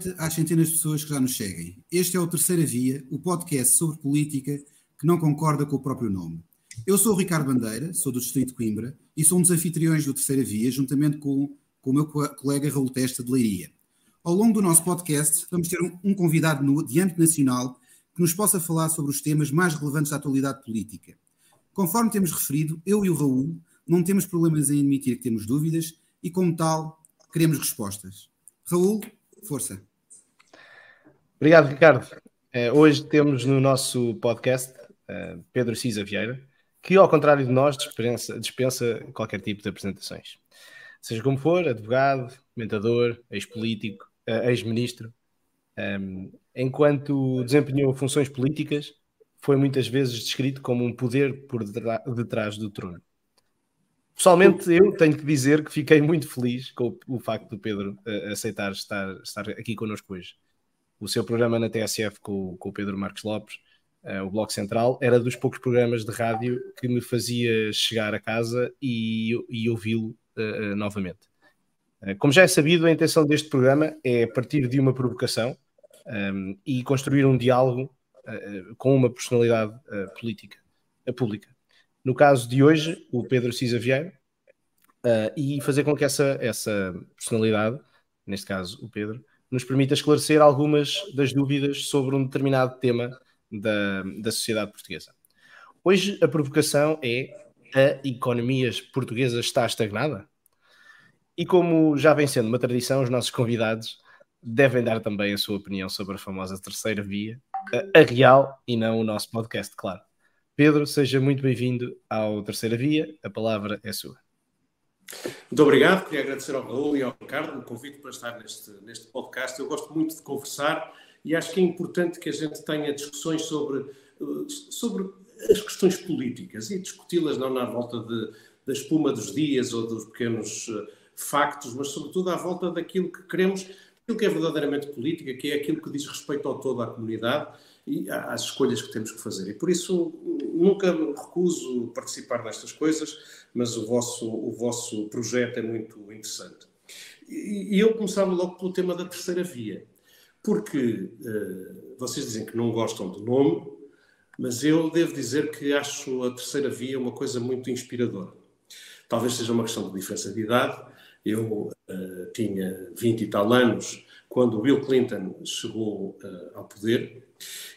Noite às centenas de pessoas que já nos seguem. Este é o Terceira Via, o podcast sobre política que não concorda com o próprio nome. Eu sou o Ricardo Bandeira, sou do Distrito de Coimbra e sou um dos anfitriões do Terceira Via, juntamente com, com o meu colega Raul Testa de Leiria. Ao longo do nosso podcast, vamos ter um, um convidado no, de âmbito nacional que nos possa falar sobre os temas mais relevantes da atualidade política. Conforme temos referido, eu e o Raul não temos problemas em admitir que temos dúvidas e, como tal, queremos respostas. Raul, Força. Obrigado, Ricardo. Uh, hoje temos no nosso podcast uh, Pedro Cisa Vieira, que, ao contrário de nós, dispensa, dispensa qualquer tipo de apresentações. Seja como for, advogado, comentador, ex-político, uh, ex-ministro, um, ehm, enquanto desempenhou funções políticas, foi muitas vezes descrito como um poder por detrás do trono. Pessoalmente, eu tenho que dizer que fiquei muito feliz com o, o facto do Pedro uh, aceitar estar, estar aqui connosco hoje. O seu programa na TSF com, com o Pedro Marcos Lopes, uh, o Bloco Central, era dos poucos programas de rádio que me fazia chegar a casa e, e ouvi-lo uh, novamente. como já é sabido, a intenção deste programa é partir de uma provocação um, ehm, e construir um diálogo com uma personalidade política, pública no caso de hoje, o Pedro Cisa Vieira, uh, e fazer com que essa, essa personalidade, neste caso o Pedro, nos permita esclarecer algumas das dúvidas sobre um determinado tema da, da sociedade portuguesa. Hoje a provocação é a economia portuguesa está estagnada? E como já vem sendo uma tradição, os nossos convidados devem dar também a sua opinião sobre a famosa terceira via, a, real e não o nosso podcast, claro. Pedro, seja muito bem-vindo ao Terceira Via, a palavra é sua. Muito obrigado, queria agradecer ao Raul e ao Ricardo o convite para estar neste, neste podcast. Eu gosto muito de conversar e acho que é importante que a gente tenha discussões sobre, sobre as questões políticas e discuti-las não na volta de, da espuma dos dias ou dos pequenos eh, factos, mas sobretudo à volta daquilo que queremos, aquilo que é verdadeiramente política, que é aquilo que diz respeito ao todo à comunidade e às escolhas que temos que fazer. E por isso nunca me recuso participar nestas coisas, mas o vosso, o vosso projeto é muito interessante. E, eu começava logo pelo tema da terceira via, porque uh, vocês dizem que não gostam do nome, mas eu devo dizer que acho a terceira via uma coisa muito inspiradora. Talvez seja uma questão de diferença de idade. Eu uh, tinha 20 e tal anos quando Bill Clinton chegou uh, ao poder.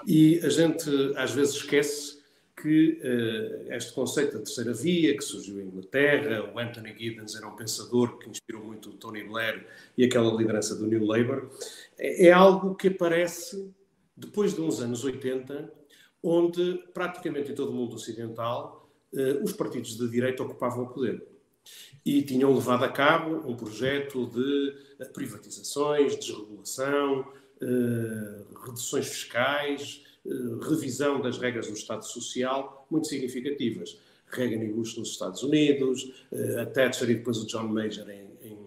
E a gente às vezes esquece que uh, este conceito da terceira via, que surgiu em Inglaterra, o Anthony Giddens era um pensador que inspirou muito o Tony Blair e aquela liderança do New Labour, é, é algo que aparece depois de uns anos 80, onde praticamente em todo o mundo ocidental uh, os partidos de direita ocupavam o poder e tinham levado a cabo um projeto de privatizações, desregulação, eh, reduções fiscais, eh, revisão das regras do Estado Social, muito significativas. Reagan e Bush nos Estados Unidos, a Thatcher e depois o John Major em, em,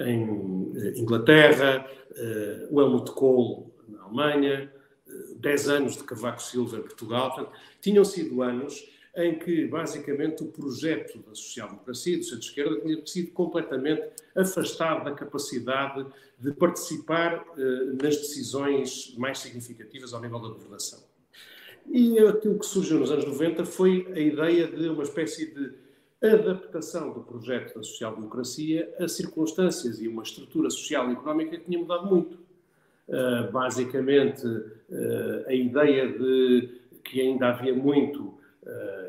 em Inglaterra, o Helmut Kohl na Alemanha, 10 anos de Cavaco Silva em Portugal. Portanto, tinham sido anos em que, basicamente, o projeto da social-democracia, do centro-esquerda, tinha sido completamente afastado da capacidade de participar eh, nas decisões mais significativas ao nível da governação. E aquilo que surgiu nos anos 90 foi a ideia de uma espécie de adaptação do projeto da social-democracia a circunstâncias e uma estrutura social e económica que tinha mudado muito. Uh, basicamente, uh, a ideia de que ainda havia muito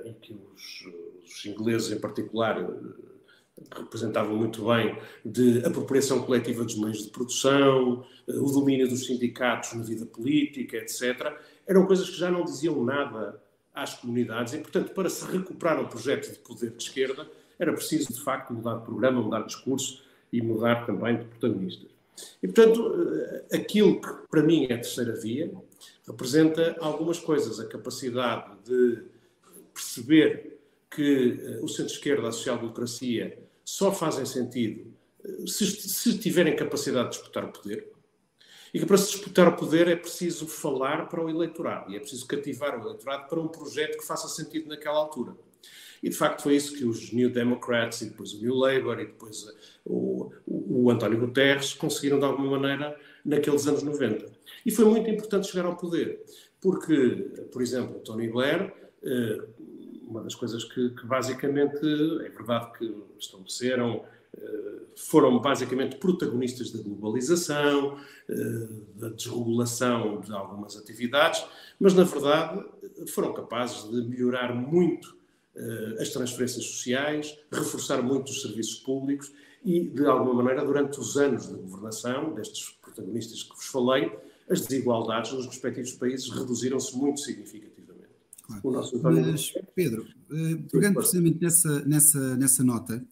em que os, os, ingleses, em particular, uh, representavam muito bem, de apropriação coletiva dos meios de produção, uh, o domínio dos sindicatos na vida política, etc., eram coisas que já não diziam nada às comunidades e, portanto, para se recuperar um projeto de poder de esquerda, era preciso, de facto, mudar de programa, mudar de discurso e mudar também de protagonistas. E, portanto, aquilo que para mim é a terceira via representa algumas coisas. A capacidade de perceber que uh, o centro-esquerda, a social-democracia, só fazem sentido uh, se, se tiverem capacidade de disputar o poder. E que para se disputar o poder é preciso falar para o eleitorado e é preciso cativar o eleitorado para um projeto que faça sentido naquela altura. E de facto foi isso que os New Democrats e depois o New Labour e depois eh, o, o, o António Guterres conseguiram de alguma maneira naqueles anos 90. E foi muito importante chegar ao poder, porque, por exemplo, Tony Blair, eh, uma das coisas que, que basicamente é verdade que estabeleceram eh, foram basicamente protagonistas da globalização, eh, da desregulação de algumas atividades, mas na verdade foram capazes de melhorar muito eh, as transferências sociais, reforçar muito os serviços públicos e, de alguma maneira, durante os anos de governação destes protagonistas que vos falei, as desigualdades nos respectivos países reduziram-se muito significativamente. Claro. O nosso Mas, Pedro, pegando precisamente nessa, nessa, nessa nota,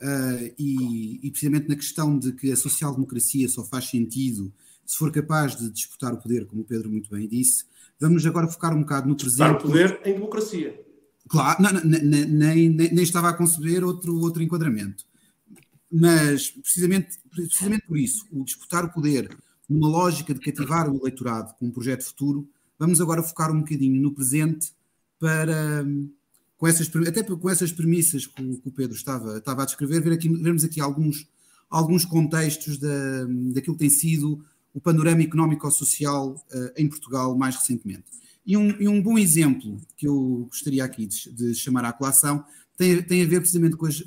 Uh, e, e, precisamente na questão de que a social-democracia só faz sentido se for capaz de disputar o poder, como o Pedro muito bem disse, vamos agora focar um bocado no presente. Disputar o poder em democracia. Claro, não, não, nem, nem, nem, estava a conceber outro, outro enquadramento. Mas, precisamente, precisamente por isso, o disputar o poder numa lógica de cativar o eleitorado com um projeto futuro, vamos agora focar um bocadinho no presente para com essas, até com essas premissas que o, que o Pedro estava, estava a descrever, ver aqui, vermos aqui alguns, alguns contextos da, daquilo que tem sido o panorama económico-social uh, em Portugal mais recentemente. E um, e um, bom exemplo que eu gostaria aqui de, de, chamar à colação tem, tem a ver precisamente com as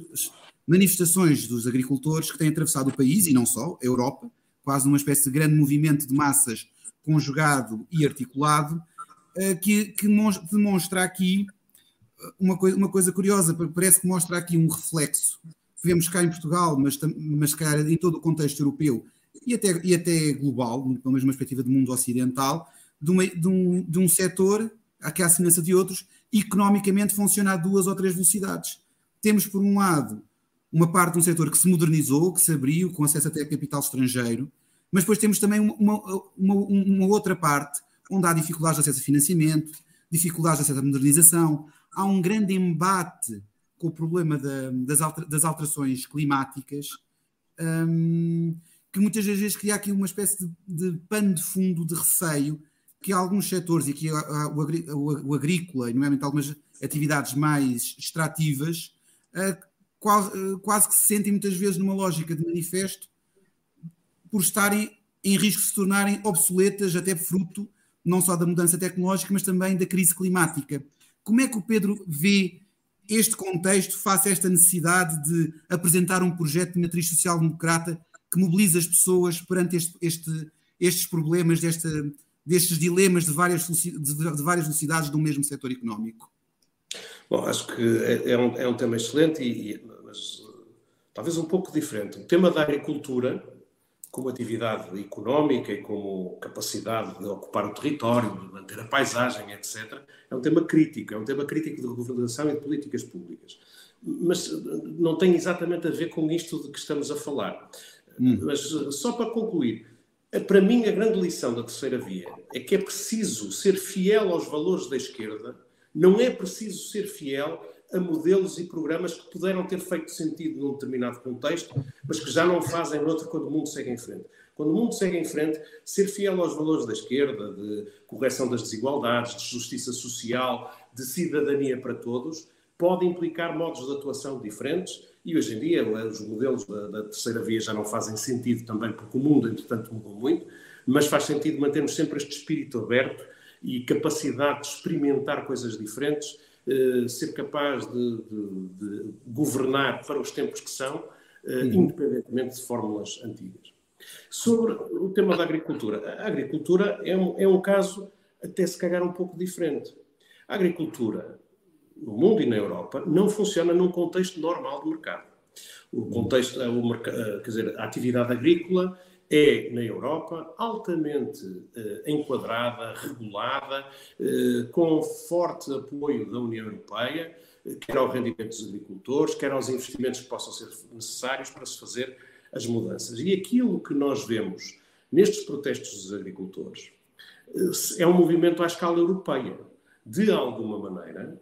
manifestações dos agricultores que têm atravessado o país, e não só, a Europa, quase numa espécie de grande movimento de massas conjugado e articulado, que, que demonstra aqui uma coisa, uma coisa curiosa, parece que mostra aqui um reflexo que vemos cá em Portugal, mas, mas calhar em todo o contexto europeu e até, e até global, pela mesma perspectiva do mundo ocidental, de, uma, de, um, de um setor, que à semelhança de outros, economicamente funciona a duas ou três velocidades. Temos, por um lado, uma parte de um setor que se modernizou, que se abriu, com acesso até a capital estrangeiro, mas depois temos também uma, uma, uma outra parte onde há dificuldades de acesso a financiamento, dificuldades de acesso à modernização, há um grande embate com o problema da, das, alter, das, alterações climáticas, um, que muitas vezes cria aqui uma espécie de, de pano de fundo de receio que alguns setores, e aqui o, o, agrícola, e nomeadamente algumas atividades mais extrativas, quase, uh, quase que se sentem muitas vezes numa lógica de manifesto por estarem em risco de se tornarem obsoletas, até fruto não só da mudança tecnológica, mas também da crise climática. Como é que o Pedro vê este contexto face a esta necessidade de apresentar um projeto de matriz social-democrata que mobiliza as pessoas perante este, este, estes problemas, desta, destes dilemas de várias, de várias velocidades do mesmo setor económico? Bom, acho que é, é, um, é um tema excelente, e, e, mas talvez um pouco diferente. O tema da agricultura como atividade económica e como capacidade de ocupar o território, de manter a paisagem, etc., é um tema crítico, é um tema crítico de governação e de políticas públicas. Mas não tem exatamente a ver com isto de que estamos a falar. Hum. Mas só para concluir, para mim a grande lição da terceira via é que é preciso ser fiel aos valores da esquerda, não é preciso ser fiel a modelos e programas que puderam ter feito sentido num determinado contexto, mas que já não fazem noutro quando o mundo segue em frente. Quando o mundo segue em frente, ser fiel aos valores da esquerda, de correção das desigualdades, de justiça social, de cidadania para todos, pode implicar modos de atuação diferentes e hoje em dia os modelos da, da terceira via já não fazem sentido também porque o mundo, entretanto, mudou muito, mas faz sentido mantermos sempre este espírito aberto e capacidade de experimentar coisas diferentes eh, ser capaz de, de, de, governar para os tempos que são, uh, independentemente de fórmulas antigas. Sobre o tema da agricultura. A agricultura é um, é um caso até se calhar um pouco diferente. A agricultura, no mundo e na Europa, não funciona num contexto normal de mercado. O contexto, o, quer dizer, a atividade agrícola é, na Europa, altamente uh, enquadrada, regulada, uh, com forte apoio da União Europeia, uh, quer ao rendimento dos agricultores, quer aos investimentos que possam ser necessários para se fazer as mudanças. E aquilo que nós vemos nestes protestos dos agricultores é um movimento à escala europeia. De alguma maneira,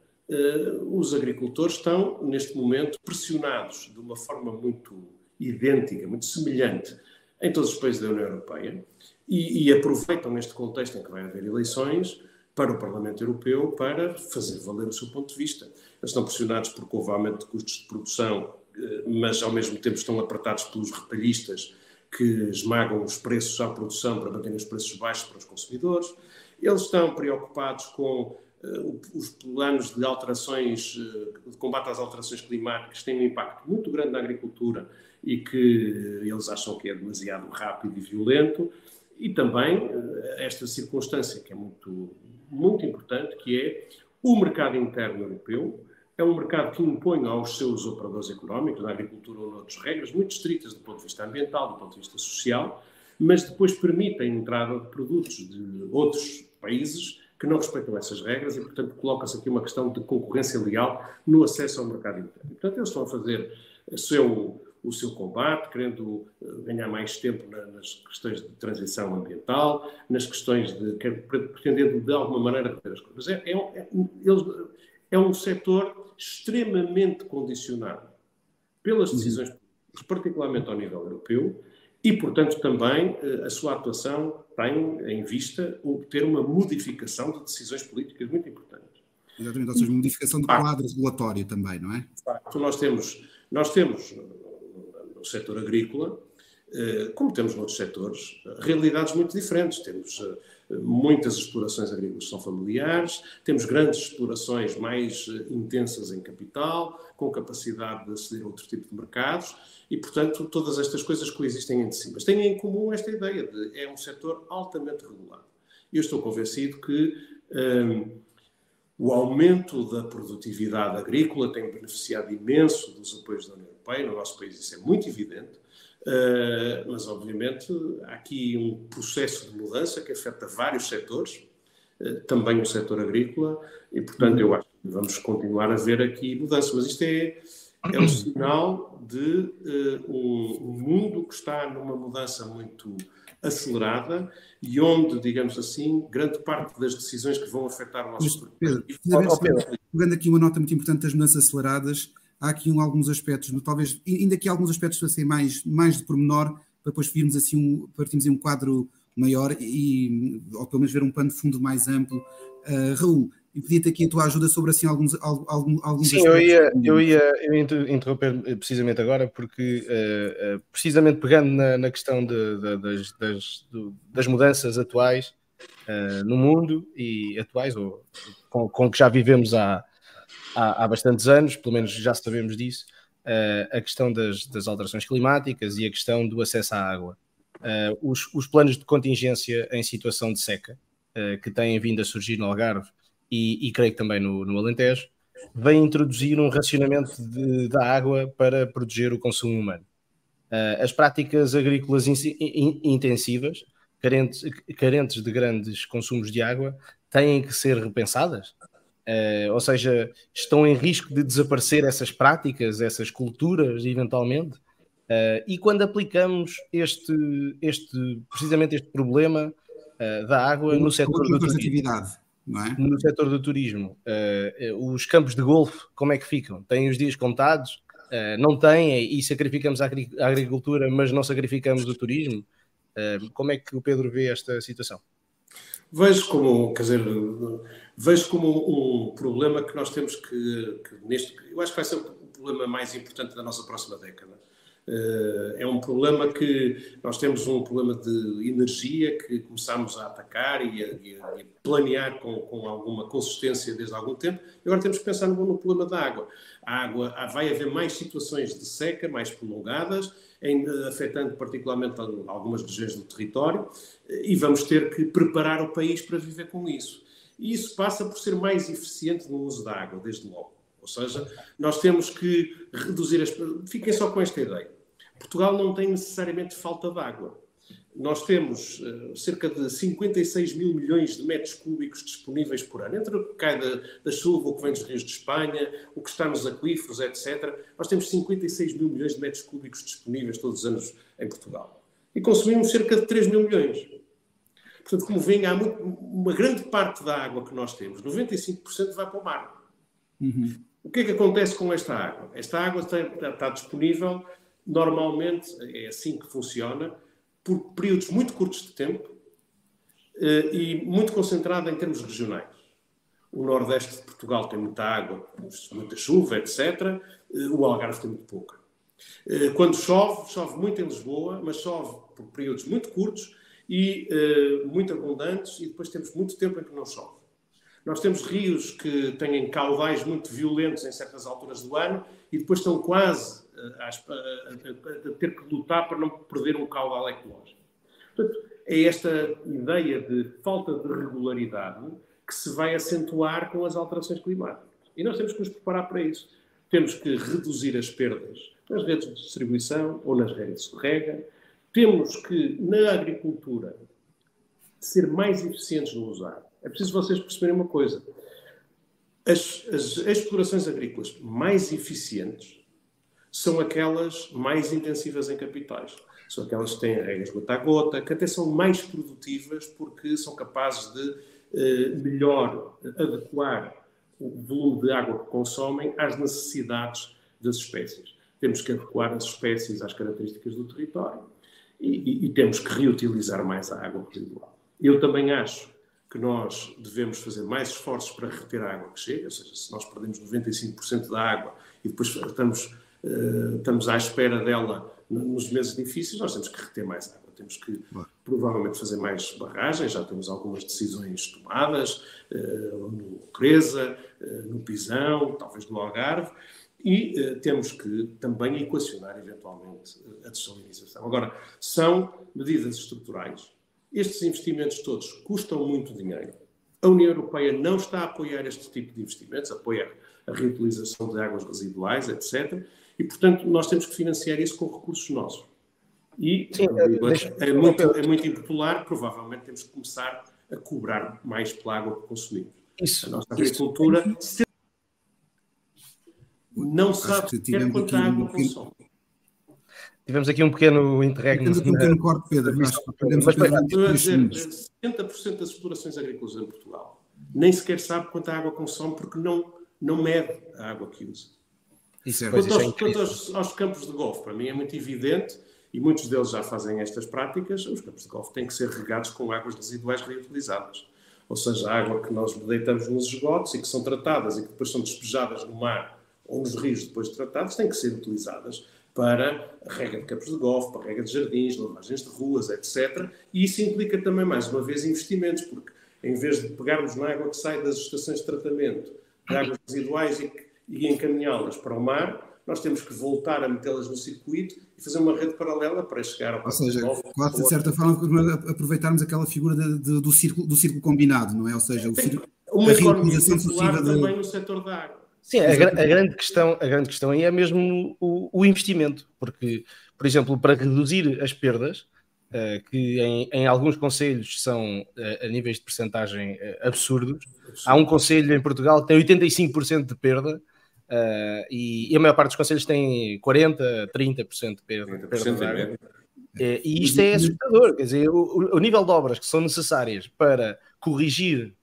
os agricultores estão, neste momento, pressionados de uma forma muito idêntica, muito semelhante em todos os países da União Europeia e, e, aproveitam este contexto em que vai haver eleições para o Parlamento Europeu para fazer valer o seu ponto de vista. Eles estão pressionados porque houve aumento de custos de produção, eh, mas ao mesmo tempo estão apertados pelos retalhistas que esmagam os preços à produção para manter os preços baixos para os consumidores. Eles estão preocupados com uh, os planos de alterações, uh, de combate às alterações climáticas, que têm um impacto muito grande na agricultura e que eles acham que é demasiado rápido e violento. E também uh, esta circunstância que é muito, muito importante, que é o mercado interno europeu, é um mercado que impõe aos seus operadores económicos, na agricultura ou noutras regras, muito estritas do ponto de vista ambiental, do ponto de vista social, mas depois permite a entrada de produtos de outros países que não respeitam essas regras e, portanto, coloca-se aqui uma questão de concorrência leal no acesso ao mercado interno. Portanto, eles estão a fazer seu, o seu combate, querendo eh, ganhar mais tempo nas questões de transição ambiental, nas questões de. pretendendo de alguma maneira rever as coisas. É, é, é, é um setor extremamente condicionado pelas decisões políticas, particularmente ao nível europeu, e, portanto, também eh, a sua atuação tem em vista obter uma modificação de decisões políticas muito importantes. Exatamente, ou seja, modificação do quadro regulatório também, não é? facto, nós temos, nós temos no setor agrícola, eh, como temos noutros setores, realidades muito diferentes. Temos eh, muitas explorações agrícolas são familiares, temos grandes explorações mais eh, intensas em capital, com capacidade de aceder a outro tipo de mercados, e, portanto, todas estas coisas coexistem entre si. Mas têm em comum esta ideia de é um setor altamente regulado. Eu estou convencido que um, o aumento da produtividade agrícola tem beneficiado imenso dos apoios da União Europeia. No nosso país isso é muito evidente. Uh, mas, obviamente, há aqui um processo de mudança que afeta vários setores, uh, também o setor agrícola, e, portanto, eu acho que vamos continuar a ver aqui mudança. Mas isto é, é um sinal de uh, um, um, mundo que está numa mudança muito acelerada e onde, digamos assim, grande parte das decisões que vão afetar o nosso... Pedro, pegando aqui uma nota muito importante das mudanças aceleradas, há aqui um, alguns aspectos, talvez, ainda que alguns aspectos fossem mais, mais de pormenor, para depois virmos assim um, partimos em um quadro maior e, ou pelo menos ver um pano de fundo mais amplo. Uh, Raul, e pedia-te aqui a tua ajuda sobre assim alguns, alguns, alguns Sim, eu ia, eu ia, eu ia interromper precisamente agora, porque uh, uh, precisamente pegando na, na questão de, de, das, das, das, mudanças atuais no mundo e atuais, ou com, com que já vivemos há, há, há bastantes anos, pelo menos já sabemos disso, uh, a questão das, das, alterações climáticas e a questão do acesso à água. Uh, os, os, planos de contingência em situação de seca, uh, que têm vindo a surgir no Algarve e, e creio que também no, no Alentejo, vêm introduzir um racionamento de, da água para proteger o consumo humano. as práticas agrícolas in, in, intensivas, carentes, carentes de grandes consumos de água, têm que ser repensadas Uh, ou seja, estão em risco de desaparecer essas práticas, essas culturas, eventualmente. Uh, e quando aplicamos este, este, precisamente este problema uh, da água no, no setor do turismo, é? no setor do turismo, os campos de golfe, como é que ficam? Têm os dias contados? não têm e sacrificamos a agricultura, mas não sacrificamos o turismo? como é que o Pedro vê esta situação? Vejo como, quer dizer, vejo como um problema que nós temos que, que, neste, eu acho que vai ser o problema mais importante da nossa próxima década. Eh, é um problema que nós temos um problema de energia que começamos a atacar e a, e a planear com, com, alguma consistência desde há algum tempo. Agora temos que pensar no, no problema da água. A água vai haver mais situações de seca, mais prolongadas, em, afetando particularmente algumas regiões do território, e vamos ter que preparar o país para viver com isso. E isso passa por ser mais eficiente no uso da água, desde logo. Ou seja, nós temos que reduzir as. Fiquem só com esta ideia. Portugal não tem necessariamente falta de água. Nós temos uh, cerca de 56 mil milhões de metros cúbicos disponíveis por ano. Entre o que cai da, da, chuva, o que vem dos rios de Espanha, o que está nos aquíferos, etc. Nós temos 56 mil milhões de metros cúbicos disponíveis todos os anos em Portugal. E consumimos cerca de 3 mil milhões. Portanto, como vem, há muito, uma grande parte da água que nós temos, 95% vai para o mar. Uhum. O que é que acontece com esta água? Esta água está, está disponível, normalmente é assim que funciona, por períodos muito curtos de tempo eh, e muito concentrada em termos regionais. O Nordeste de Portugal tem muita água, muita chuva, etc. Eh, o Algarve tem muito pouca. Eh, quando chove, chove muito em Lisboa, mas chove por períodos muito curtos e uh, muito abundantes, e depois temos muito tempo em que não chove. Nós temos rios que têm caudais muito violentos em certas alturas do ano e depois estão quase a, a, a, ter que lutar para não perder um caudal ecológico. Portanto, é esta ideia de falta de regularidade que se vai acentuar com as alterações climáticas. E nós temos que nos preparar para isso. Temos que reduzir as perdas nas redes de distribuição ou nas redes de rega. Temos que, na agricultura, ser mais eficientes no usar. É preciso vocês perceberem uma coisa. As, as explorações agrícolas mais eficientes são aquelas mais intensivas em capitais. São aquelas que têm regras gota a gota, que até são mais produtivas porque são capazes de eh, melhor adequar o volume de água que consomem às necessidades das espécies. Temos que adequar as espécies às características do território e, e, temos que reutilizar mais a água residual. Eu também acho que nós devemos fazer mais esforços para reter a água que chega, ou seja, se nós perdemos 95% da água e depois estamos uh, estamos à espera dela nos meses difíceis, nós temos que reter mais água. Temos que provavelmente fazer mais barragens, já temos algumas decisões tomadas uh, no Creza, uh, no Pisão, talvez no Algarve, e uh, temos que também equacionar eventualmente a dessalinização. Agora, são medidas estruturais. Estes investimentos todos custam muito dinheiro. A União Europeia não está a apoiar este tipo de investimentos, apoia a reutilização de águas residuais, etc. E, portanto, nós temos que financiar isso com recursos nossos. E Sim, é, é, muito, é muito impopular, provavelmente temos que começar a cobrar mais pela água que consumimos. Isso, a nossa agricultura isso. Não sabe sequer quanta água um consome. Tivemos aqui um pequeno interregno. Tivemos aqui um pequeno corte, Pedro. Perdemos mas, mas, 70% das explorações agrícolas em Portugal nem sequer sabe quanta água consome porque não, não mede a água que usa. Isso é, quanto, aos, é quanto aos, aos, campos de golfe, para mim é muito evidente, e muitos deles já fazem estas práticas, os campos de golfe têm que ser regados com águas residuais reutilizadas. Ou seja, a água que nós deitamos nos esgotos e que são tratadas e que depois são despejadas no mar ou nos rios depois de tratadas, têm que ser utilizadas para a rega de campos de golfe, para a rega de jardins, lavagens de ruas, etc. E isso implica também, mais uma vez, investimentos, porque em vez de pegarmos na água que sai das estações de tratamento de águas residuais e e encaminhá-las para o mar, nós temos que voltar a metê-las no circuito e fazer uma rede paralela para chegar ao Ou seja, quase de certa forma aproveitarmos aquela figura de, de, do, círculo, do círculo combinado, não é? Ou seja, o círculo, uma a reutilização sucessiva de... também no setor da água. Sim, a, a, grande questão, a grande questão aí é mesmo o, o investimento, porque, por exemplo, para reduzir as perdas, uh, que em, em, alguns conselhos são uh, a níveis de percentagem uh, absurdos, há um conselho em Portugal que tem 85% de perda, Uh, e, e, a maior parte dos conselhos tem 40, 30% de perda. 30% perda é, e isto é assustador, quer dizer, o, o, nível de obras que são necessárias para corrigir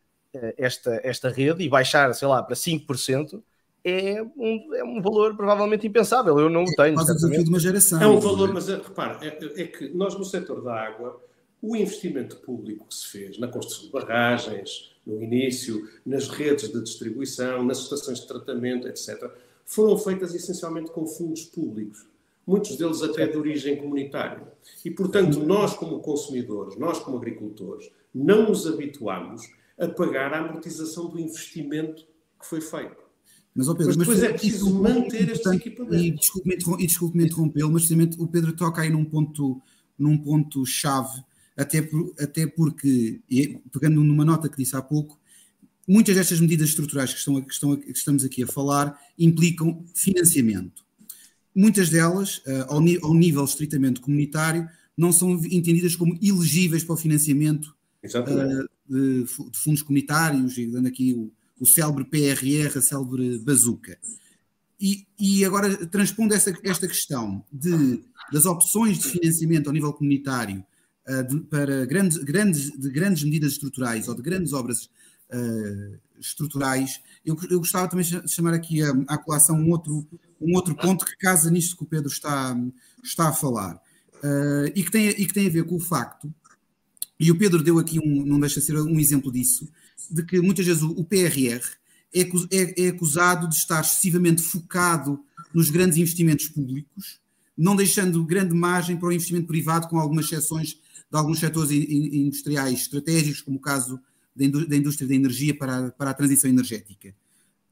esta, esta rede e baixar, sei lá, para 5%, é um, é um valor provavelmente impensável. Eu não o tenho. É o desafio de uma geração. É um valor, mas é, repare, é, é, que nós no setor da água, o investimento público que se fez na construção de barragens, no início, nas redes de distribuição, nas estações de tratamento, etc., foram feitas essencialmente com fundos públicos, muitos deles até de origem comunitária. E, portanto, nós, como consumidores, nós, como agricultores, não nos habituamos a pagar a amortização do investimento que foi feito. Mas, oh Pedro, mas depois mas, é preciso manter estes equipamentos. E desculpe-me interrompê-lo, mas o Pedro toca aí num ponto, num ponto chave até, por, até porque, pegando numa nota que disse há pouco, muitas destas medidas estruturais que, estão, que, estão, que estamos aqui a falar implicam financiamento. Muitas delas, uh, ao, ao, nível estritamente comunitário, não são entendidas como elegíveis para o financiamento uh, de, de, fundos comunitários, e dando aqui o, o célebre PRR, a célebre bazuca. E, e, agora, transpondo esta, esta questão de, das opções de financiamento ao nível comunitário uh, de, para grandes, grandes, de grandes medidas estruturais ou de grandes obras uh, estruturais, eu, eu, gostava também de chamar aqui a, à colação um outro, um outro ponto que casa nisto que o Pedro está, está a falar uh, e, que tem, e que tem a ver com o facto, e o Pedro deu aqui um, não deixa de ser um exemplo disso, de que muitas vezes o, PRR é, é, é acusado de estar excessivamente focado nos grandes investimentos públicos não deixando grande margem para o investimento privado, com algumas exceções de alguns setores industriais estratégicos, como o caso da indústria da energia para, para a transição energética.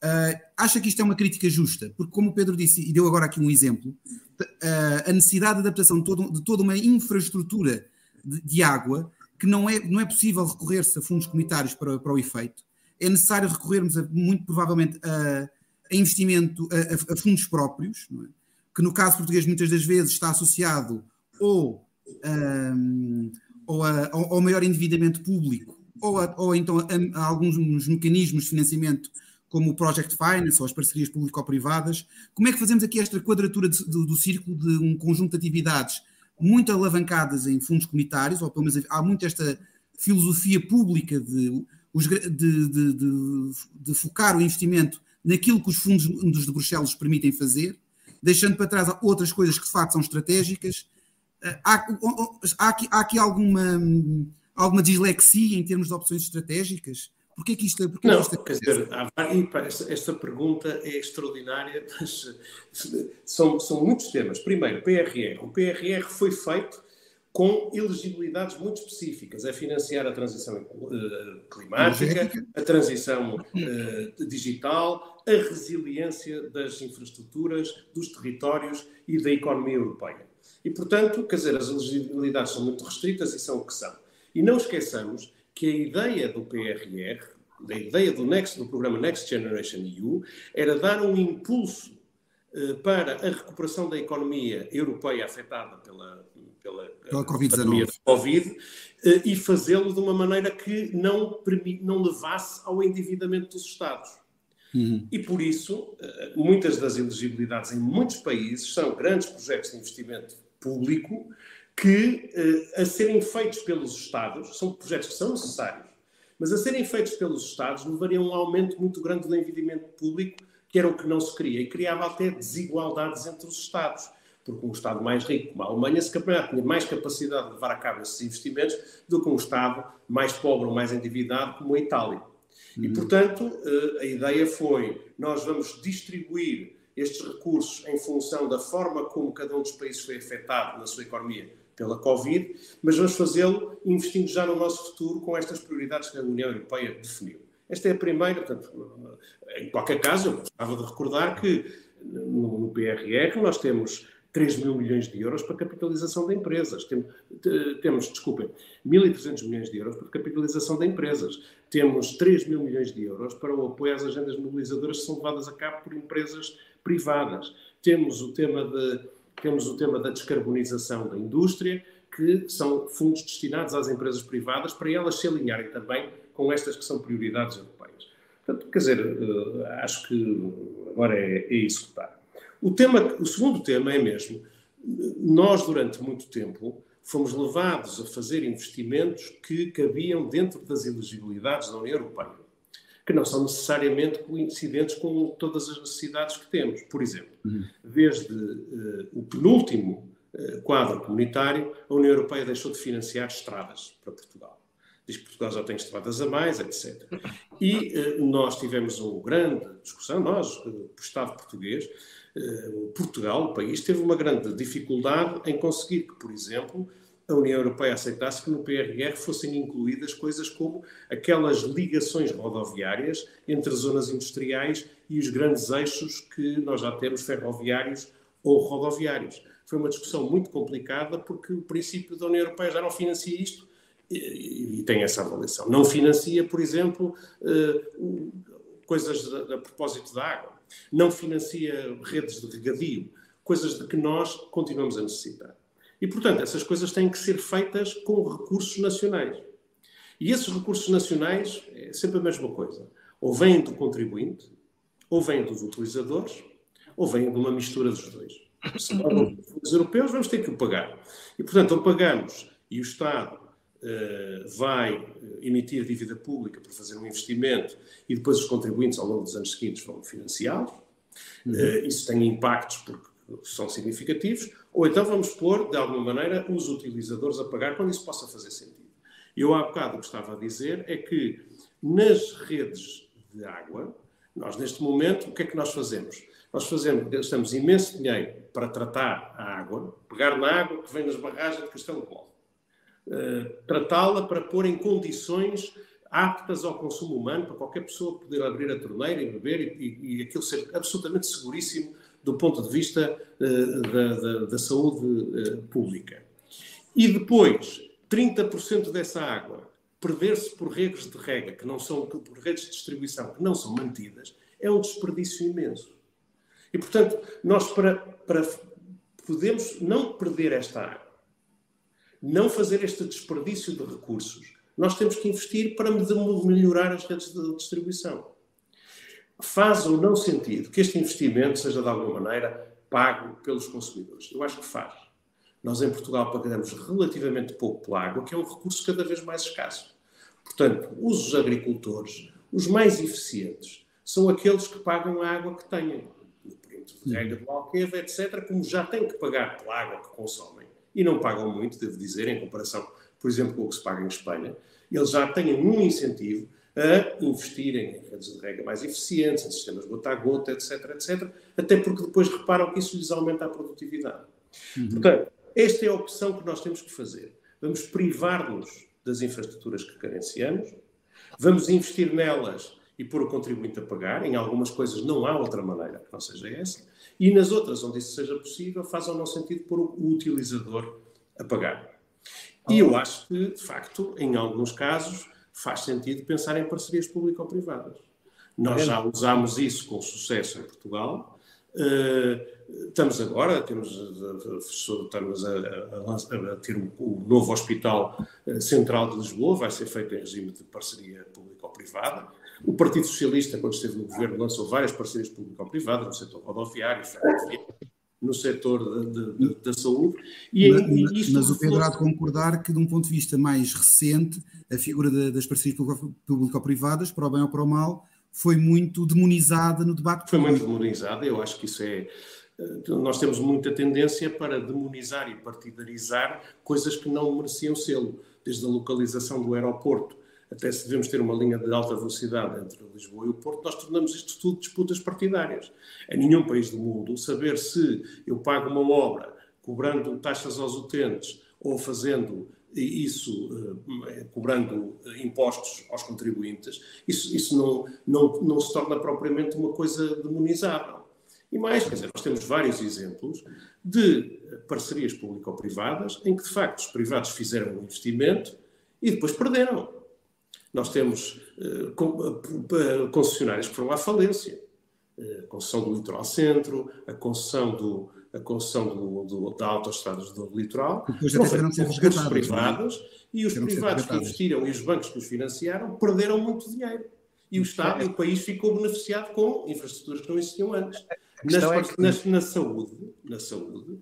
Uh, acha que isto é uma crítica justa? Porque, como o Pedro disse, e deu agora aqui um exemplo, uh, a necessidade de adaptação de, todo, de toda uma infraestrutura de, de, água, que não é, não é possível recorrer-se a fundos comunitários para, para o efeito, é necessário recorrermos, a, muito provavelmente, a, a investimento, a, a, fundos próprios, é? que no caso português muitas das vezes está associado ou, um, ou ao, ao maior endividamento público, ou, ou então a, a alguns mecanismos de financiamento como o Project Finance ou as parcerias público-privadas. Como é que fazemos aqui esta quadratura de, do, do círculo de um conjunto de atividades muito alavancadas em fundos comunitários, ou pelo menos há muito esta filosofia pública de, de, de, de, focar o investimento naquilo que os fundos de Bruxelas permitem fazer, deixando para trás outras coisas que de facto são estratégicas. Eh, há, há, aqui, há aqui alguma, alguma dislexia em termos de opções estratégicas? Porquê que isto, porquê não, isto quer dizer, esta, esta, pergunta é extraordinária, mas são, são muitos temas. Primeiro, PRR. O PRR foi feito com elegibilidades muito específicas. É financiar a transição uh, climática, a transição uh, digital, a resiliência das infraestruturas, dos territórios e da economia europeia. E, portanto, quer dizer, as elegibilidades são muito restritas e são o que são. E não esqueçamos que a ideia do PRR, da ideia do, Next, do programa Next Generation EU, era dar um impulso eh, para a recuperação da economia europeia afetada pela, pela, pela Covid-19 COVID, eh, e fazê-lo de uma maneira que não, não levasse ao endividamento dos Estados. Uhum. E por isso, eh, muitas das elegibilidades em muitos países são grandes projetos de investimento público que, uh, a serem feitos pelos Estados, são projetos que são necessários, mas a serem feitos pelos Estados levariam a um aumento muito grande do endividamento público, que era o que não se queria, e criava até desigualdades entre os Estados, porque um Estado mais rico, como a Alemanha, se calhar tinha mais capacidade de levar a cabo esses investimentos do que um Estado mais pobre ou mais endividado, como a Itália. Uhum. E, portanto, uh, a ideia foi: nós vamos distribuir estes recursos em função da forma como cada um dos países foi afetado na sua economia pela Covid, mas vamos fazê-lo investindo já no nosso futuro com estas prioridades que a União Europeia definiu. Esta é a primeira, portanto, em qualquer caso, eu gostava de recordar que no, PRR nós temos 3 mil milhões de euros para capitalização de empresas. Temos, temos desculpem, 1.300 milhões de euros para capitalização de empresas. Temos 3 mil milhões de euros para o apoio às agendas mobilizadoras que são levadas a cabo por empresas privadas. Temos o tema de temos o tema da descarbonização da indústria, que são fundos destinados às empresas privadas para elas se alinharem também com estas que são prioridades europeias. Portanto, quer dizer, eh, acho que agora é, é executar. O, tema, o segundo tema é mesmo, nós durante muito tempo fomos levados a fazer investimentos que cabiam dentro das elegibilidades da União Europeia que não são necessariamente coincidentes com todas as necessidades que temos. Por exemplo, uhum. desde uh, o penúltimo uh, quadro comunitário, a União Europeia deixou de financiar estradas para Portugal. Diz que Portugal já tem estradas a mais, etc. E uh, nós tivemos uma grande discussão, nós, o Estado português, Portugal, o país, teve uma grande dificuldade em conseguir que, por exemplo, a União Europeia aceitasse que no PRR fossem incluídas coisas como aquelas ligações rodoviárias entre zonas industriais e os grandes eixos que nós já temos ferroviários ou rodoviários. Foi uma discussão muito complicada porque o princípio da União Europeia já não financia isto e, e tem essa avaliação. Não financia, por exemplo, uh, coisas a, a propósito da água. Não financia redes de regadio, coisas de que nós continuamos a necessitar. E, portanto, essas coisas têm que ser feitas com recursos nacionais. E esses recursos nacionais é sempre a mesma coisa. Ou vêm do contribuinte, ou vêm dos utilizadores, ou vêm de uma mistura dos dois. Se os europeus, vamos ter que o pagar. E, portanto, ou pagamos e o Estado uh, vai eh, emitir dívida pública para fazer um investimento e depois os contribuintes, ao longo dos anos seguintes, vão financiá-lo. Uhum. Uh, isso tem impactos porque são significativos, ou então vamos pôr, de alguma maneira, os utilizadores a pagar quando isso possa fazer sentido. Eu há bocado o que estava a dizer é que nas redes de água Nós, neste momento, o que é que nós fazemos? Nós fazemos, gastamos imenso dinheiro para tratar a água, pegar na água que vem nas barragens de Castelo Bolo, uh, tratá-la para pôr em condições aptas ao consumo humano, para qualquer pessoa poder abrir a torneira e beber e, e, e aquilo ser absolutamente seguríssimo do ponto de vista uh, da, da, da, saúde uh, pública. E depois, 30% dessa água perder-se por redes de rega, que não são, por redes de distribuição que não são mantidas, é um desperdício imenso. E, portanto, nós para, para podemos não perder esta água, não fazer este desperdício de recursos, nós temos que investir para melhorar as redes de distribuição. Faz ou não sentido que este investimento seja, de alguma maneira, pago pelos consumidores? Eu acho que faz. Nós, em Portugal, pagamos relativamente pouco pela água, que é um recurso cada vez mais escasso. Portanto, os agricultores, os mais eficientes, são aqueles que pagam a água que têm. No perímetro de rega do Alqueva, etc., como já têm que pagar pela água que consomem, e não pagam muito, devo dizer, em comparação, por exemplo, com o que se paga em Espanha, eles já têm um incentivo a investirem em redes de rega mais eficientes, em sistemas gota a gota, etc., etc., até porque depois reparam que isso lhes aumenta a produtividade. Uhum. Portanto, esta é a opção que nós temos que fazer. Vamos privar-nos das infraestruturas que carenciamos, vamos investir nelas e pôr o contribuinte a pagar. Em algumas coisas não há outra maneira que não seja essa. E nas outras, onde isso seja possível, faz ou não sentido pôr o utilizador a pagar. E eu acho que, de facto, em alguns casos, faz sentido pensar em parcerias público-privadas. Nós já usámos isso com sucesso em Portugal. Uh, Estamos agora, temos, estamos a, a, a ter o, novo Hospital eh, Central de Lisboa, vai ser feito em regime de parceria público-privada. O Partido Socialista, quando esteve no governo, lançou várias parcerias público-privadas no setor rodoviário, no setor da saúde. E, mas, mas o Pedro há de concordar que, de um ponto de vista mais recente, a figura das parcerias público-privadas, para o bem ou para o mal, foi muito demonizada no debate Foi muito demonizada, eu acho que isso é então, nós temos muita tendência para demonizar e partidarizar coisas que não mereciam sê-lo, desde a localização do aeroporto até se devemos ter uma linha de alta velocidade entre Lisboa e o Porto, nós tornamos isto tudo disputas partidárias. Em nenhum país do mundo, saber se eu pago uma obra cobrando taxas aos utentes ou fazendo isso, eh, cobrando impostos aos contribuintes, isso, isso não, não, não se torna propriamente uma coisa demonizável. E mais, quer dizer, nós temos vários exemplos de parcerias público-privadas em que, de facto, os privados fizeram um investimento e depois perderam. Nós temos uh, concessionárias que foram à falência. Uh, a concessão do Litoral Centro, a concessão, do, a concessão do, do, da autoestradas do litoral. Depois. É? privados e os privados que investiram e os bancos que os financiaram perderam muito dinheiro. E o Estado e o país ficou beneficiado com infraestruturas que não existiam antes. Nas, é que... na, na, saúde, na saúde,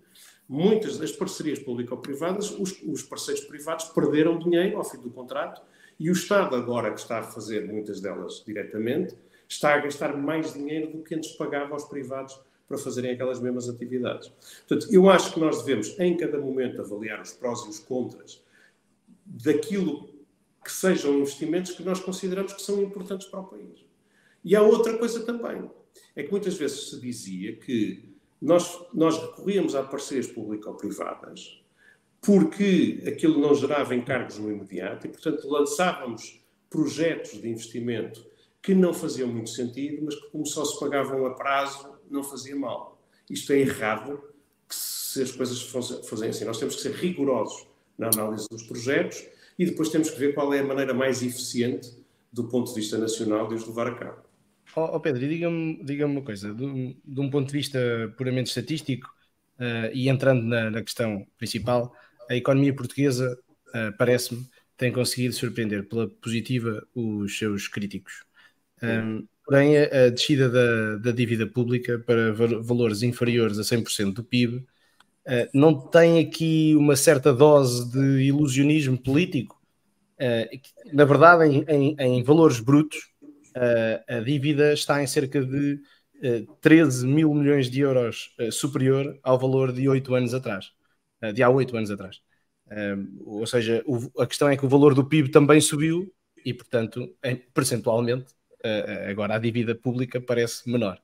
muitas das parcerias público-privadas, os, os, parceiros privados perderam dinheiro ao fim do contrato e o Estado, agora que está a fazer muitas delas diretamente, está a gastar mais dinheiro do que antes pagava aos privados para fazerem aquelas mesmas atividades. Portanto, eu acho que nós devemos, em cada momento, avaliar os prós e os contras daquilo que sejam investimentos que nós consideramos que são importantes para o país. E há outra coisa também é que muitas vezes se dizia que nós, nós recorríamos a parcerias público-privadas porque aquilo não gerava encargos no imediato e, portanto, lançávamos projetos de investimento que não faziam muito sentido, mas que, como só se pagavam a prazo, não fazia mal. Isto é errado se as coisas fossem assim. Nós temos que ser rigorosos na análise dos projetos e depois temos que ver qual é a maneira mais eficiente, do ponto de vista nacional, de os levar a cabo. Oh, oh Pedro, diga-me diga uma coisa, de, de, um ponto de vista puramente estatístico uh, e entrando na, na, questão principal, a economia portuguesa, uh, parece-me, tem conseguido surpreender pela positiva os seus críticos. Um, porém, a, descida da, da, dívida pública para valores inferiores a 100% do PIB uh, não tem aqui uma certa dose de ilusionismo político? na verdade, em, em, em valores brutos, a dívida está em cerca de 13 mil milhões de euros superior ao valor de 8 anos atrás, de há 8 anos atrás. Ou seja, a questão é que o valor do PIB também subiu e, portanto, percentualmente, agora a dívida pública parece menor.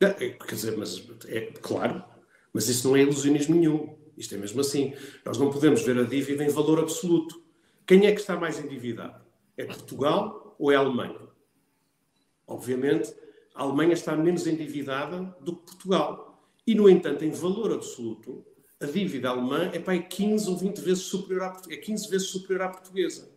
É, quer dizer, mas é claro, mas isso não é ilusionismo nenhum. Isto é mesmo assim. Nós não podemos ver a dívida em valor absoluto. Quem é que está mais endividado? É Portugal ou é a Alemanha? Obviamente, a Alemanha está menos endividada do que Portugal. E, no entanto, em valor absoluto, a dívida alemã é, para 15 ou 20 vezes superior à, é 15 vezes superior à portuguesa.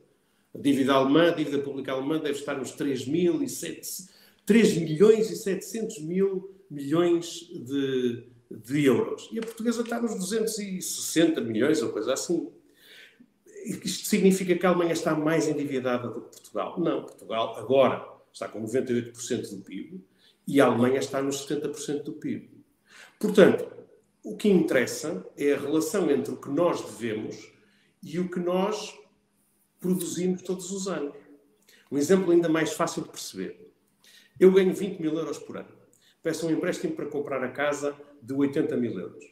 A dívida alemã, a dívida pública alemã deve estar nos 3, mil e 7, 3 milhões e 700 mil milhões de, de euros. E a portuguesa está nos 260 milhões ou coisa assim. Isto significa que a Alemanha está mais endividada do que Portugal? Não, Portugal agora está com 98% do PIB e a Alemanha está nos 70% do PIB. Portanto, o que interessa é a relação entre o que nós devemos e o que nós produzimos todos os anos. Um exemplo ainda mais fácil de perceber. Eu ganho 20 mil euros por ano. Peço um empréstimo para comprar a casa de 80 mil euros.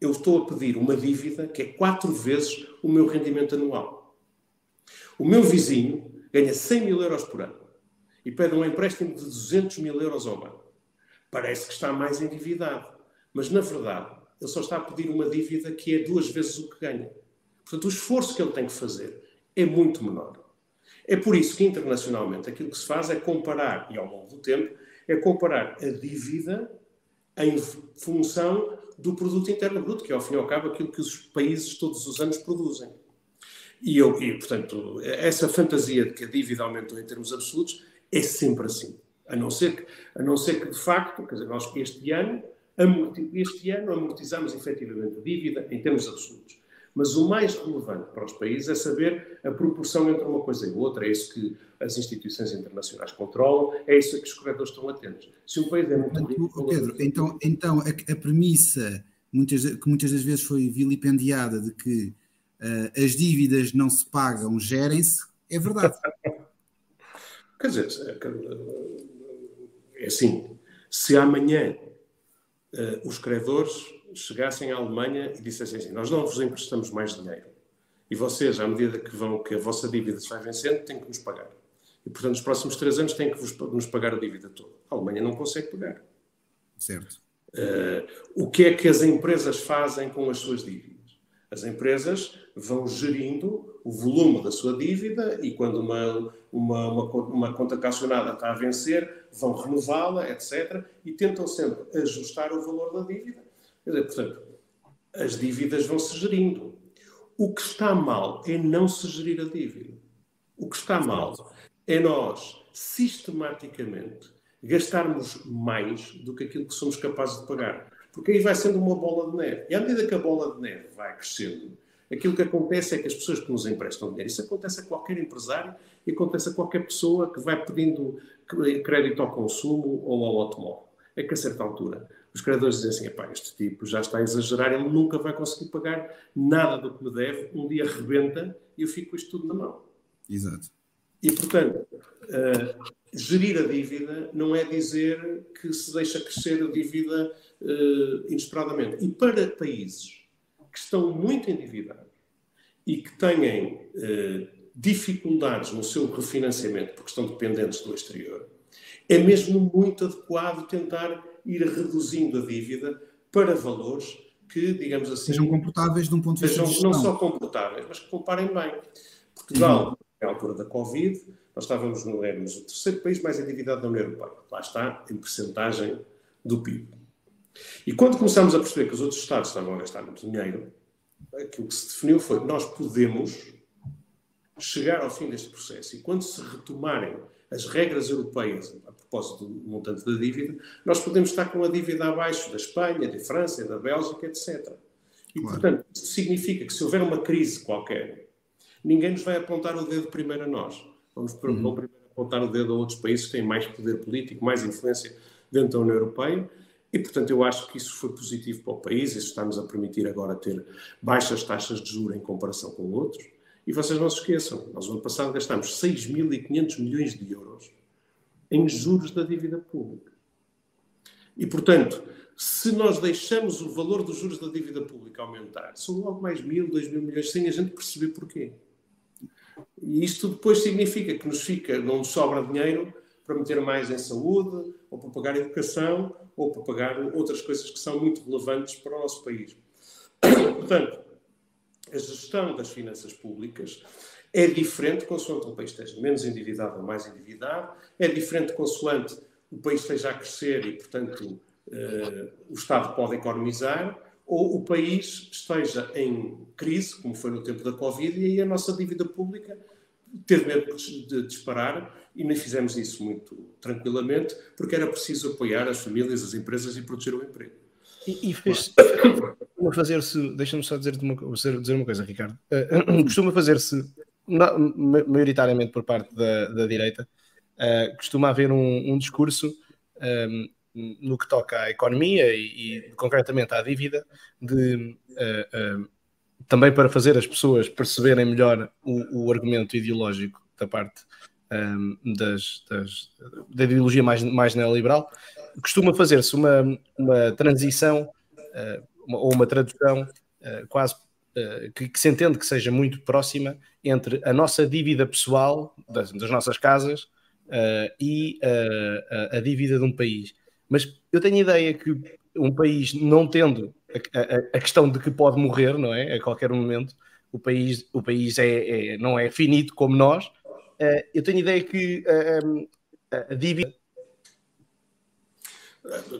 Eu estou a pedir uma dívida que é quatro vezes o meu rendimento anual. O meu vizinho ganha 100 mil euros por ano e pede um empréstimo de 200 mil euros ao banco. Parece que está mais endividado. Mas, na verdade, ele só está a pedir uma dívida que é duas vezes o que ganha. Portanto, o esforço que ele tem que fazer é muito menor. É por isso que, internacionalmente, aquilo que se faz é comparar, e ao longo do tempo, é comparar a dívida em função do produto interno bruto, que é, ao fim e ao cabo, aquilo que os países todos os anos produzem. E, eu, e, portanto, essa fantasia de que a dívida aumentou em termos absolutos é sempre assim. A não ser que, a não ser que de facto, quer dizer, nós este ano, este ano amortizamos efetivamente a dívida em termos absolutos. Mas o mais relevante para os países é saber a proporção entre uma coisa e outra. É isso que as instituições internacionais controlam, é isso a que os corretores estão atentos. Se um país é muito rico... Pedro, então, então a, a, premissa muitas, que muitas das vezes foi vilipendiada de que uh, as dívidas não se pagam, gerem-se, é verdade. Quer dizer, é assim, se amanhã uh, os credores chegassem à Alemanha e dissessem assim: Nós não vos emprestamos mais dinheiro. E vocês, à medida que vão, que a vossa dívida se vai vencendo, têm que nos pagar. E, portanto, nos próximos três anos têm que vos, nos pagar a dívida toda. A Alemanha não consegue pagar. Certo. Uh, o que é que as empresas fazem com as suas dívidas? As empresas vão gerindo o volume da sua dívida e, quando uma, uma, uma, uma conta calcionada está a vencer, vão renová-la, etc. E tentam sempre ajustar o valor da dívida Dizer, portanto, as dívidas vão se gerindo. O que está mal é não se gerir a dívida. O que está mal é nós, sistematicamente, gastarmos mais do que aquilo que somos capazes de pagar. Porque aí vai sendo uma bola de neve. E à medida que a bola de neve vai crescendo, aquilo que acontece é que as pessoas que nos emprestam dinheiro, isso acontece a qualquer empresário e acontece a qualquer pessoa que vai pedindo crédito ao consumo ou ao automóvel. É que a certa altura os credores dizem assim: este tipo já está a exagerar, ele nunca vai conseguir pagar nada do que me deve, um dia rebenta e eu fico com isto tudo na mão. Exato. E, portanto, uh, gerir a dívida não é dizer que se deixa crescer a dívida uh, inesperadamente. E para países que estão muito endividados e que têm uh, dificuldades no seu refinanciamento porque estão dependentes do exterior, é mesmo muito adequado tentar ir reduzindo a dívida para valores que, digamos assim. Sejam comportáveis de um ponto de vista. Sejam não só comportáveis, mas que comparem bem. Portugal, uhum. na altura da Covid, nós estávamos no, éramos o terceiro país mais endividado da União Europeia. Lá está, em percentagem do PIB. E quando começámos a perceber que os outros Estados estavam a gastar muito dinheiro, aquilo que se definiu foi que nós podemos chegar ao fim deste processo e quando se retomarem as regras europeias a propósito do montante da dívida, nós podemos estar com a dívida abaixo da Espanha, da França, da Bélgica, etc. E, claro. portanto, isso significa que se houver uma crise qualquer, ninguém nos vai apontar o dedo primeiro a nós. Vamos uhum. primeiro apontar o dedo a outros países que têm mais poder político, mais influência dentro da União Europeia. E, portanto, eu acho que isso foi positivo para o país. Isso está-nos a permitir agora ter baixas taxas de juros em comparação com outros. E vocês não se esqueçam, nós no ano passado gastámos 6.500 milhões de euros em juros da dívida pública. E, portanto, se nós deixamos o valor dos juros da dívida pública aumentar, são logo mais mil, dois mil milhões sem a gente perceber porquê. E isto depois significa que nos fica, não sobra dinheiro para meter mais em saúde, ou para pagar educação, ou para pagar outras coisas que são muito relevantes para o nosso país. Portanto, a gestão das finanças públicas é diferente consoante o país esteja menos endividado ou mais endividado, é diferente consoante o país esteja a crescer e, portanto, uh, o Estado pode economizar, ou o país esteja em crise, como foi no tempo da Covid, e aí a nossa dívida pública ter medo de disparar, e nem fizemos isso muito tranquilamente, porque era preciso apoiar as famílias, as empresas e proteger o emprego. E, e fez fazer-se, deixa-me só dizer uma, dizer uma coisa, Ricardo, uh, costuma fazer-se maioritariamente por parte da, da direita, uh, costuma haver um, um discurso um, ehm, no que toca à economia e, e concretamente à dívida, de, uh, também para fazer as pessoas perceberem melhor o, o argumento ideológico da parte das, das, da ideologia mais, mais neoliberal, costuma fazer-se uma, uma transição uma, ou uma tradução quase que, que, se entende que seja muito próxima entre a nossa dívida pessoal das, das nossas casas uh, e uh, a, a, dívida de um país. Mas eu tenho a ideia que um país não tendo a, a, a, questão de que pode morrer, não é? A qualquer momento, o país, o país é, é não é finito como nós. Uh, eu tenho ideia que a dívida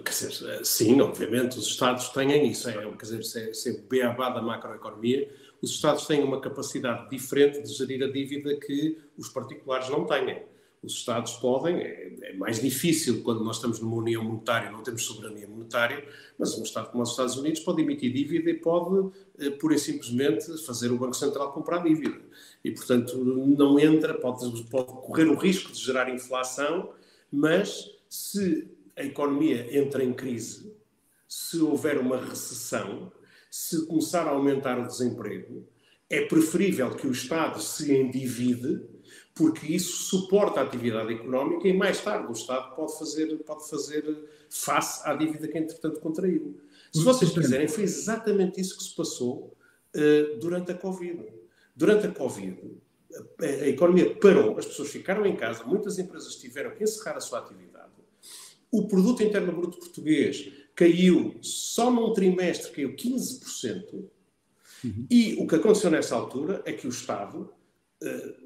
Quer dizer, sim, obviamente, os Estados têm isso, é, quer dizer, se é, se é beabá da macroeconomia, os Estados têm uma capacidade diferente de gerir a dívida que os particulares não têm. Os Estados podem, é, é mais difícil quando nós estamos numa união monetária, não temos soberania monetária, mas um Estado como os Estados Unidos pode emitir dívida e pode, eh, pura e simplesmente, fazer o Banco Central comprar dívida. E, portanto, não entra, pode, pode correr o risco de gerar inflação, mas se a economia entra em crise, se houver uma recessão, se começar a aumentar o desemprego, é preferível que o Estado se endivide, porque isso suporta a atividade económica e mais tarde o Estado pode fazer, pode fazer face à dívida que entretanto contraiu. Se vocês quiserem, foi exatamente isso que se passou uh, durante a Covid. Durante a Covid, a, a economia parou, as pessoas ficaram em casa, muitas empresas tiveram que encerrar a sua atividade. O produto interno bruto português caiu só num trimestre, caiu 15%. Uhum. E o que aconteceu nessa altura é que o Estado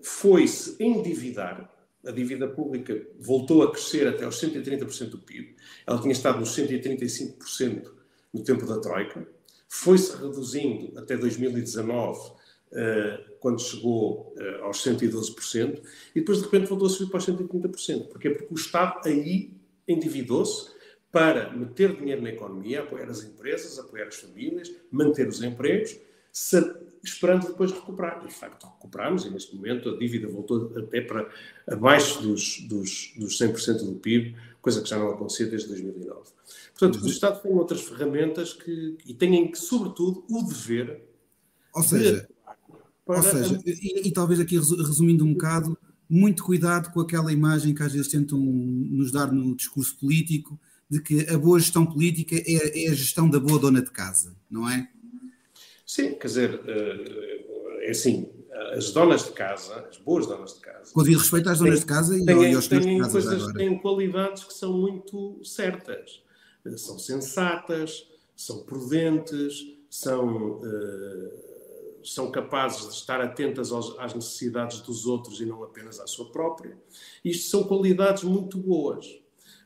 foi-se endividar, a dívida pública voltou a crescer até aos 130% do PIB, ela tinha estado nos 135% no tempo da Troika, foi-se reduzindo até 2019, uh, eh, quando chegou uh, aos 112%, e depois de repente voltou a subir para os 130%. Porquê? Porque o Estado aí endividou-se para meter dinheiro na economia, apoiar as empresas, apoiar as famílias, manter os empregos, esperando depois recuperar. E, de facto, recuperamos e, neste momento, a dívida voltou até para abaixo dos, dos, dos 100% do PIB, coisa que já não acontecia desde 2009. Portanto, o Estado tem outras ferramentas que, e têm, sobretudo, o dever ou seja, ou seja e, e, talvez aqui resumindo um bocado, muito cuidado com aquela imagem que às vezes tentam nos dar no discurso político, de que a boa gestão política é, é a gestão da boa dona de casa, não é? Sim, quer dizer, eh, é assim, as donas de casa, as boas donas de casa. Com devido respeito às donas têm, de casa e, têm, aos senhores de casa. Coisas, têm qualidades que são muito certas. Eh, são sensatas, são prudentes, são, uh, são capazes de estar atentas aos, às necessidades dos outros e não apenas à sua própria. Isto são qualidades muito boas.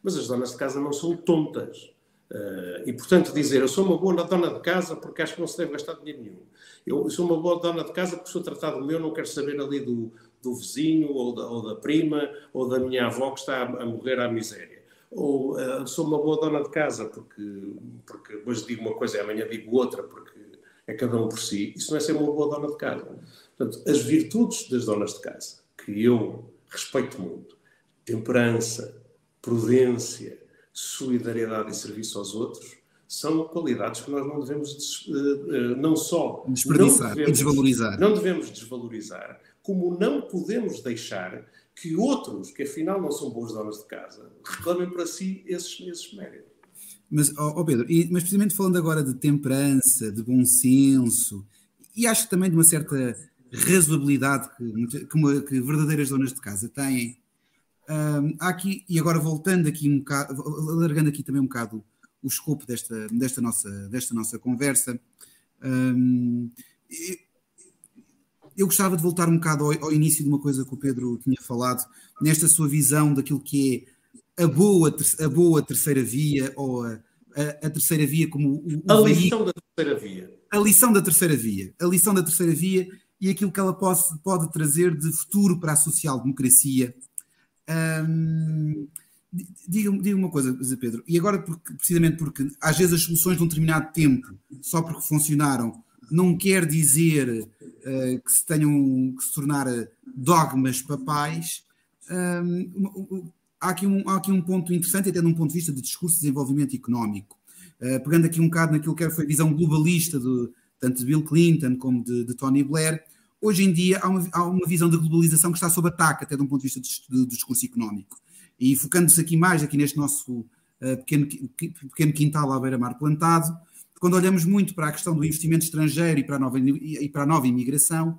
Mas as donas de casa não são tontas. Uh, e, portanto, dizer eu sou uma boa dona de casa porque acho que não se deve gastar dinheiro nenhum. Eu sou uma boa dona de casa porque sou tratado meu, não quero saber ali do, do vizinho ou da, ou da, prima ou da minha avó que está a, a morrer à miséria. Ou uh, sou uma boa dona de casa porque, porque hoje digo uma coisa e amanhã digo outra porque é cada um por si. Isso não é ser uma boa dona de casa. Portanto, as virtudes das donas de casa, que eu respeito muito, temperança, prudência, solidariedade e serviço aos outros, são qualidades que nós não devemos eh, eh, não só desperdiçar não devemos, e desvalorizar. Não devemos desvalorizar, como não podemos deixar que outros, que afinal não são boas donas de casa, reclamem para si esses, esses méritos. Mas, oh Pedro, mas precisamente falando agora de temperança, de bom senso, e acho também de uma certa razoabilidade que, que, uma, que verdadeiras donas de casa têm. Um, há aqui, e agora voltando aqui um bocado, alargando aqui também um bocado o escopo desta, desta, nossa, desta nossa conversa, um, eu gostava de voltar um bocado ao, ao, início de uma coisa que o Pedro tinha falado, nesta sua visão daquilo que é a boa, a boa terceira via, ou a, a, a terceira via como o, o a lição da terceira via. A lição da terceira via. A lição da terceira via e aquilo que ela pode, pode trazer de futuro para a social-democracia. Diga uma coisa, Zé Pedro, e agora porque, precisamente porque às vezes as soluções de um determinado tempo, só porque funcionaram, não quer dizer uh, que se tenham que se tornar dogmas papais. Há, aqui um, há aqui um ponto interessante, até de um ponto de vista de discurso de desenvolvimento económico. Uh, pegando aqui um bocado naquilo que foi a visão globalista de, tanto de Bill Clinton como de, de Tony Blair, hoje em dia há uma, há uma, visão da globalização que está sob ataque, até de um ponto de vista de discurso económico. E focando-se aqui mais, aqui neste nosso uh, pequeno, pequeno quintal à beira-mar plantado, quando olhamos muito para a questão do investimento estrangeiro e para a nova, e para a nova imigração,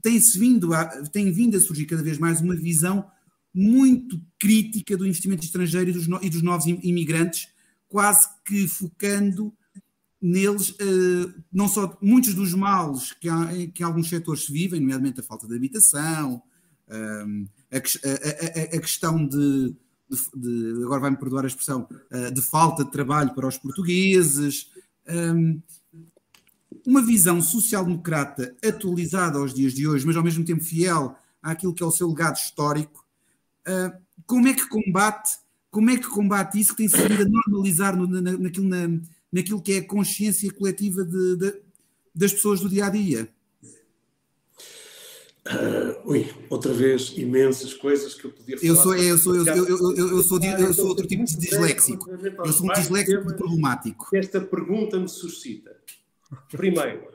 tem-se vindo a, tem vindo a surgir cada vez mais uma visão muito crítica do investimento estrangeiro e dos, no, e dos novos imigrantes, quase que focando neles uh, não só muitos dos males que, há, que alguns setores se vivem, nomeadamente a falta de habitação, um, a, a, a, questão de, de, de agora vai-me perdoar a expressão, uh, de falta de trabalho para os portugueses, um, uma visão social-democrata atualizada aos dias de hoje, mas ao mesmo tempo fiel àquilo que é o seu legado histórico, uh, como é que combate, como é que combate isso que tem se vindo a normalizar no, na, naquilo na, naquilo que é a consciência coletiva de, de, das pessoas do dia a dia. Uh, ui, outra vez imensas coisas que eu podia falar. Eu sou, eu sou, eu, eu, eu, eu sou, eu sou outro tipo de disléxico. Eu sou um disléxico problemático. Esta pergunta me suscita. Primeiro,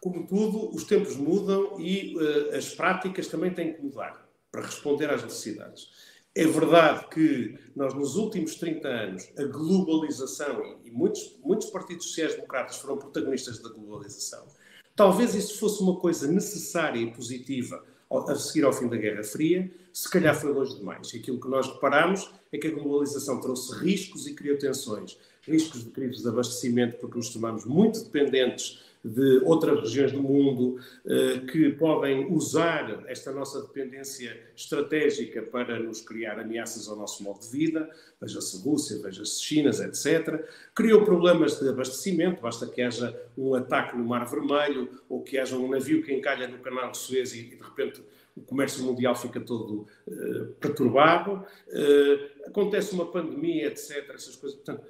como tudo, os tempos mudam e uh, as práticas também têm que mudar para responder às necessidades. É verdade que nós, nos últimos 30 anos, a globalização, e muitos, muitos partidos sociais-democratas foram protagonistas da globalização, talvez isso fosse uma coisa necessária e positiva a seguir ao fim da Guerra Fria, se calhar foi longe demais. Aquilo que nós reparamos é que a globalização trouxe riscos e criou tensões. Riscos de crises de abastecimento, porque nos tornamos muito dependentes de outras regiões do mundo eh, que podem usar esta nossa dependência estratégica para nos criar ameaças ao nosso modo de vida, veja-se Rússia, veja-se China, etc. Criou problemas de abastecimento, basta que haja um ataque no Mar Vermelho ou que haja um navio que encalha no canal de Suez e, de repente, o comércio mundial fica todo uh, perturbado, uh, acontece uma pandemia, etc. Essas coisas. Portanto,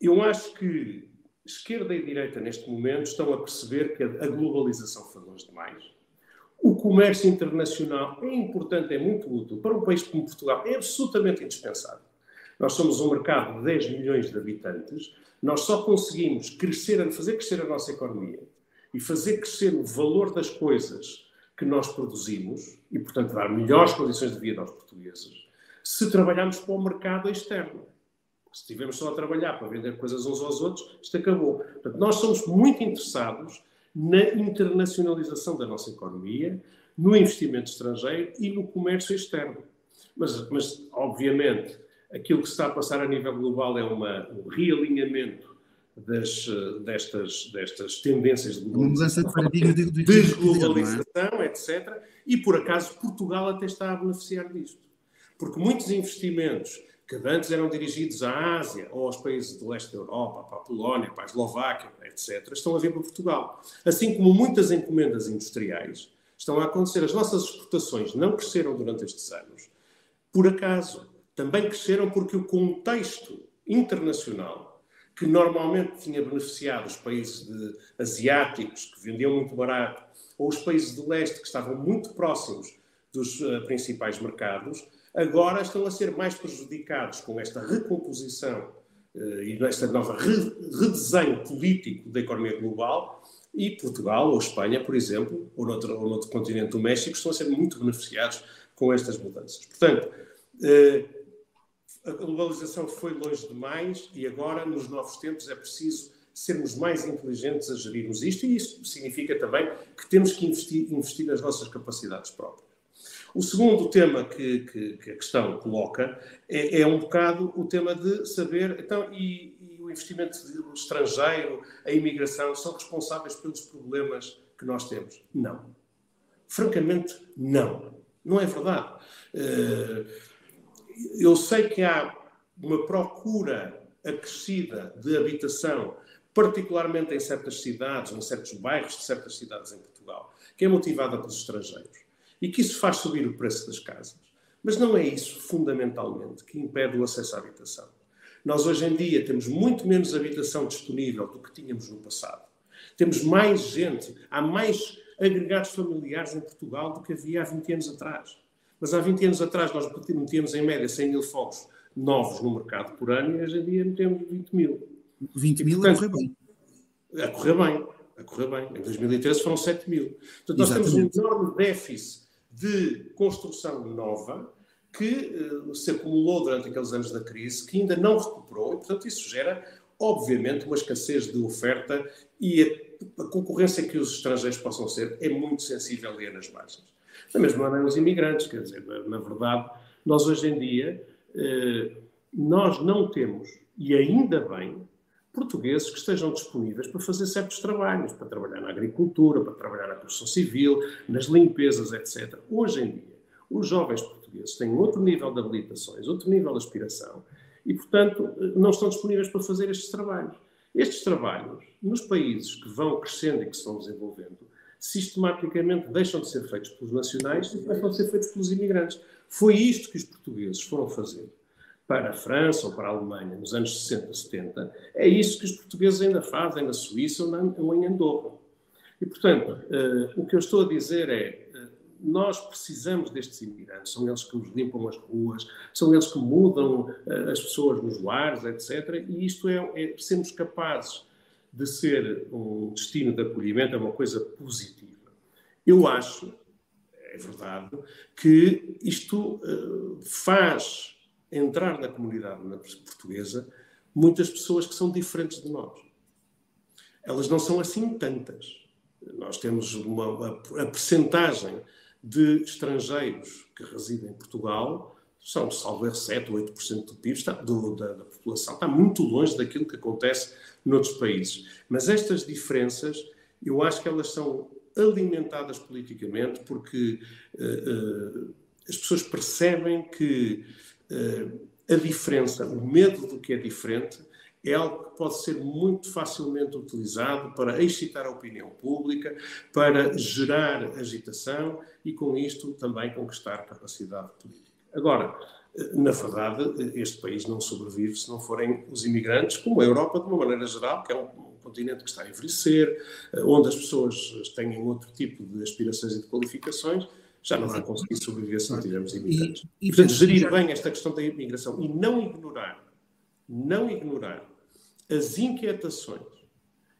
eu acho que esquerda e direita, neste momento, estão a perceber que a globalização foi longe demais. O comércio internacional é importante, é muito útil. Para um país como Portugal, é absolutamente indispensável. Nós somos um mercado de 10 milhões de habitantes, nós só conseguimos crescer, fazer crescer a nossa economia e fazer crescer o valor das coisas que nós produzimos e, portanto, dar melhores condições de vida aos portugueses, se trabalharmos para o mercado externo. Se estivermos só a trabalhar para vender coisas uns aos outros, isto acabou. Portanto, nós somos muito interessados na internacionalização da nossa economia, no investimento estrangeiro e no comércio externo. Mas, mas obviamente, aquilo que se está a passar a nível global é uma, um realinhamento das, destas, destas tendências de globalização, de desglobalização, etc. E, por acaso, Portugal até está a beneficiar disto. Porque muitos investimentos que antes eram dirigidos à Ásia ou aos países do leste da Europa, para a Polónia, para a Eslováquia, etc., estão a vir para Portugal. Assim como muitas encomendas industriais estão a acontecer. As nossas exportações não cresceram durante estes anos por acaso. Também cresceram porque o contexto internacional, que normalmente tinha beneficiado os países de, asiáticos, que vendiam muito barato, ou os países do leste, que estavam muito próximos dos uh, principais mercados, agora estão a ser mais prejudicados com esta recomposição eh, e nesta nova redesenho político da economia global e Portugal ou Espanha, por exemplo, ou noutro, ou noutro continente do México, estão a ser muito beneficiados com estas mudanças. Portanto, eh, a globalização foi longe demais e agora, nos novos tempos, é preciso sermos mais inteligentes a gerirmos isto, e isso significa também que temos que investir, investir nas nossas capacidades próprias. O segundo tema que, que, que a questão coloca é, é, um bocado o tema de saber, então, e, e o investimento estrangeiro, a imigração, são responsáveis pelos problemas que nós temos? Não. Francamente, não. Não é verdade. Eh, eu sei que há uma procura acrescida de habitação, particularmente em certas cidades, em certos bairros de certas cidades em Portugal, que é motivada pelos estrangeiros e que isso faz subir o preço das casas. Mas não é isso, fundamentalmente, que impede o acesso à habitação. Nós, hoje em dia, temos muito menos habitação disponível do que tínhamos no passado. Temos mais gente, há mais agregados familiares em Portugal do que havia há 20 anos atrás. Mas há 20 anos atrás nós metíamos em média 100 mil fogos novos no mercado por ano e hoje em dia metemos 20 mil. 20 mil portanto, a correr bem. A correr bem, a correr bem. Em 2013 foram 7 mil. Portanto, nós Exatamente. temos um enorme déficit de construção nova que uh, se acumulou durante aqueles anos da crise, que ainda não recuperou, e, portanto, isso gera, obviamente, uma escassez de oferta e a, a concorrência que os estrangeiros possam ser é muito sensível ali nas margens. Da mesma maneira, os imigrantes, quer dizer, na, na verdade, nós hoje em dia, eh, nós não temos, e ainda bem, portugueses que estejam disponíveis para fazer certos trabalhos, para trabalhar na agricultura, para trabalhar na construção civil, nas limpezas, etc. Hoje em dia, os jovens portugueses têm outro nível de habilitações, outro nível de aspiração e, portanto, não estão disponíveis para fazer estes trabalhos. Estes trabalhos, nos países que vão crescendo e que se vão desenvolvendo, sistematicamente deixam de ser feitos pelos nacionais e começam a ser feitos pelos imigrantes. Foi isto que os portugueses foram fazer para a França ou para a Alemanha nos anos 60, 70. É isso que os portugueses ainda fazem na Suíça ou, em Andorra. E, portanto, uh, o que eu estou a dizer é uh, nós precisamos destes imigrantes, são eles que nos limpam as ruas, são eles que mudam uh, as pessoas nos lares, etc. E isto é, é sermos capazes de ser um destino de acolhimento, é uma coisa positiva. Eu acho, é verdade, que isto faz entrar na comunidade portuguesa muitas pessoas que são diferentes de nós. Elas não são assim tantas. Nós temos uma, a, a percentagem de estrangeiros que residem em Portugal são, salvo 7 ou 8% do PIB, está, do, da, da, população, está muito longe daquilo que acontece noutros países. Mas estas diferenças, eu acho que elas são alimentadas politicamente porque uh, uh, as pessoas percebem que a diferença, o medo do que é diferente, é algo que pode ser muito facilmente utilizado para excitar a opinião pública, para gerar agitação e, com isto, também conquistar capacidade política. Agora, na verdade, este país não sobrevive se não forem os imigrantes, como a Europa, de uma maneira geral, que é um, continente que está a envelhecer, onde as pessoas têm outro tipo de aspirações e de qualificações, já não vão conseguir sobreviver se não tivermos imigrantes. E, e, Portanto, gerir bem esta questão da imigração e não ignorar, não ignorar as inquietações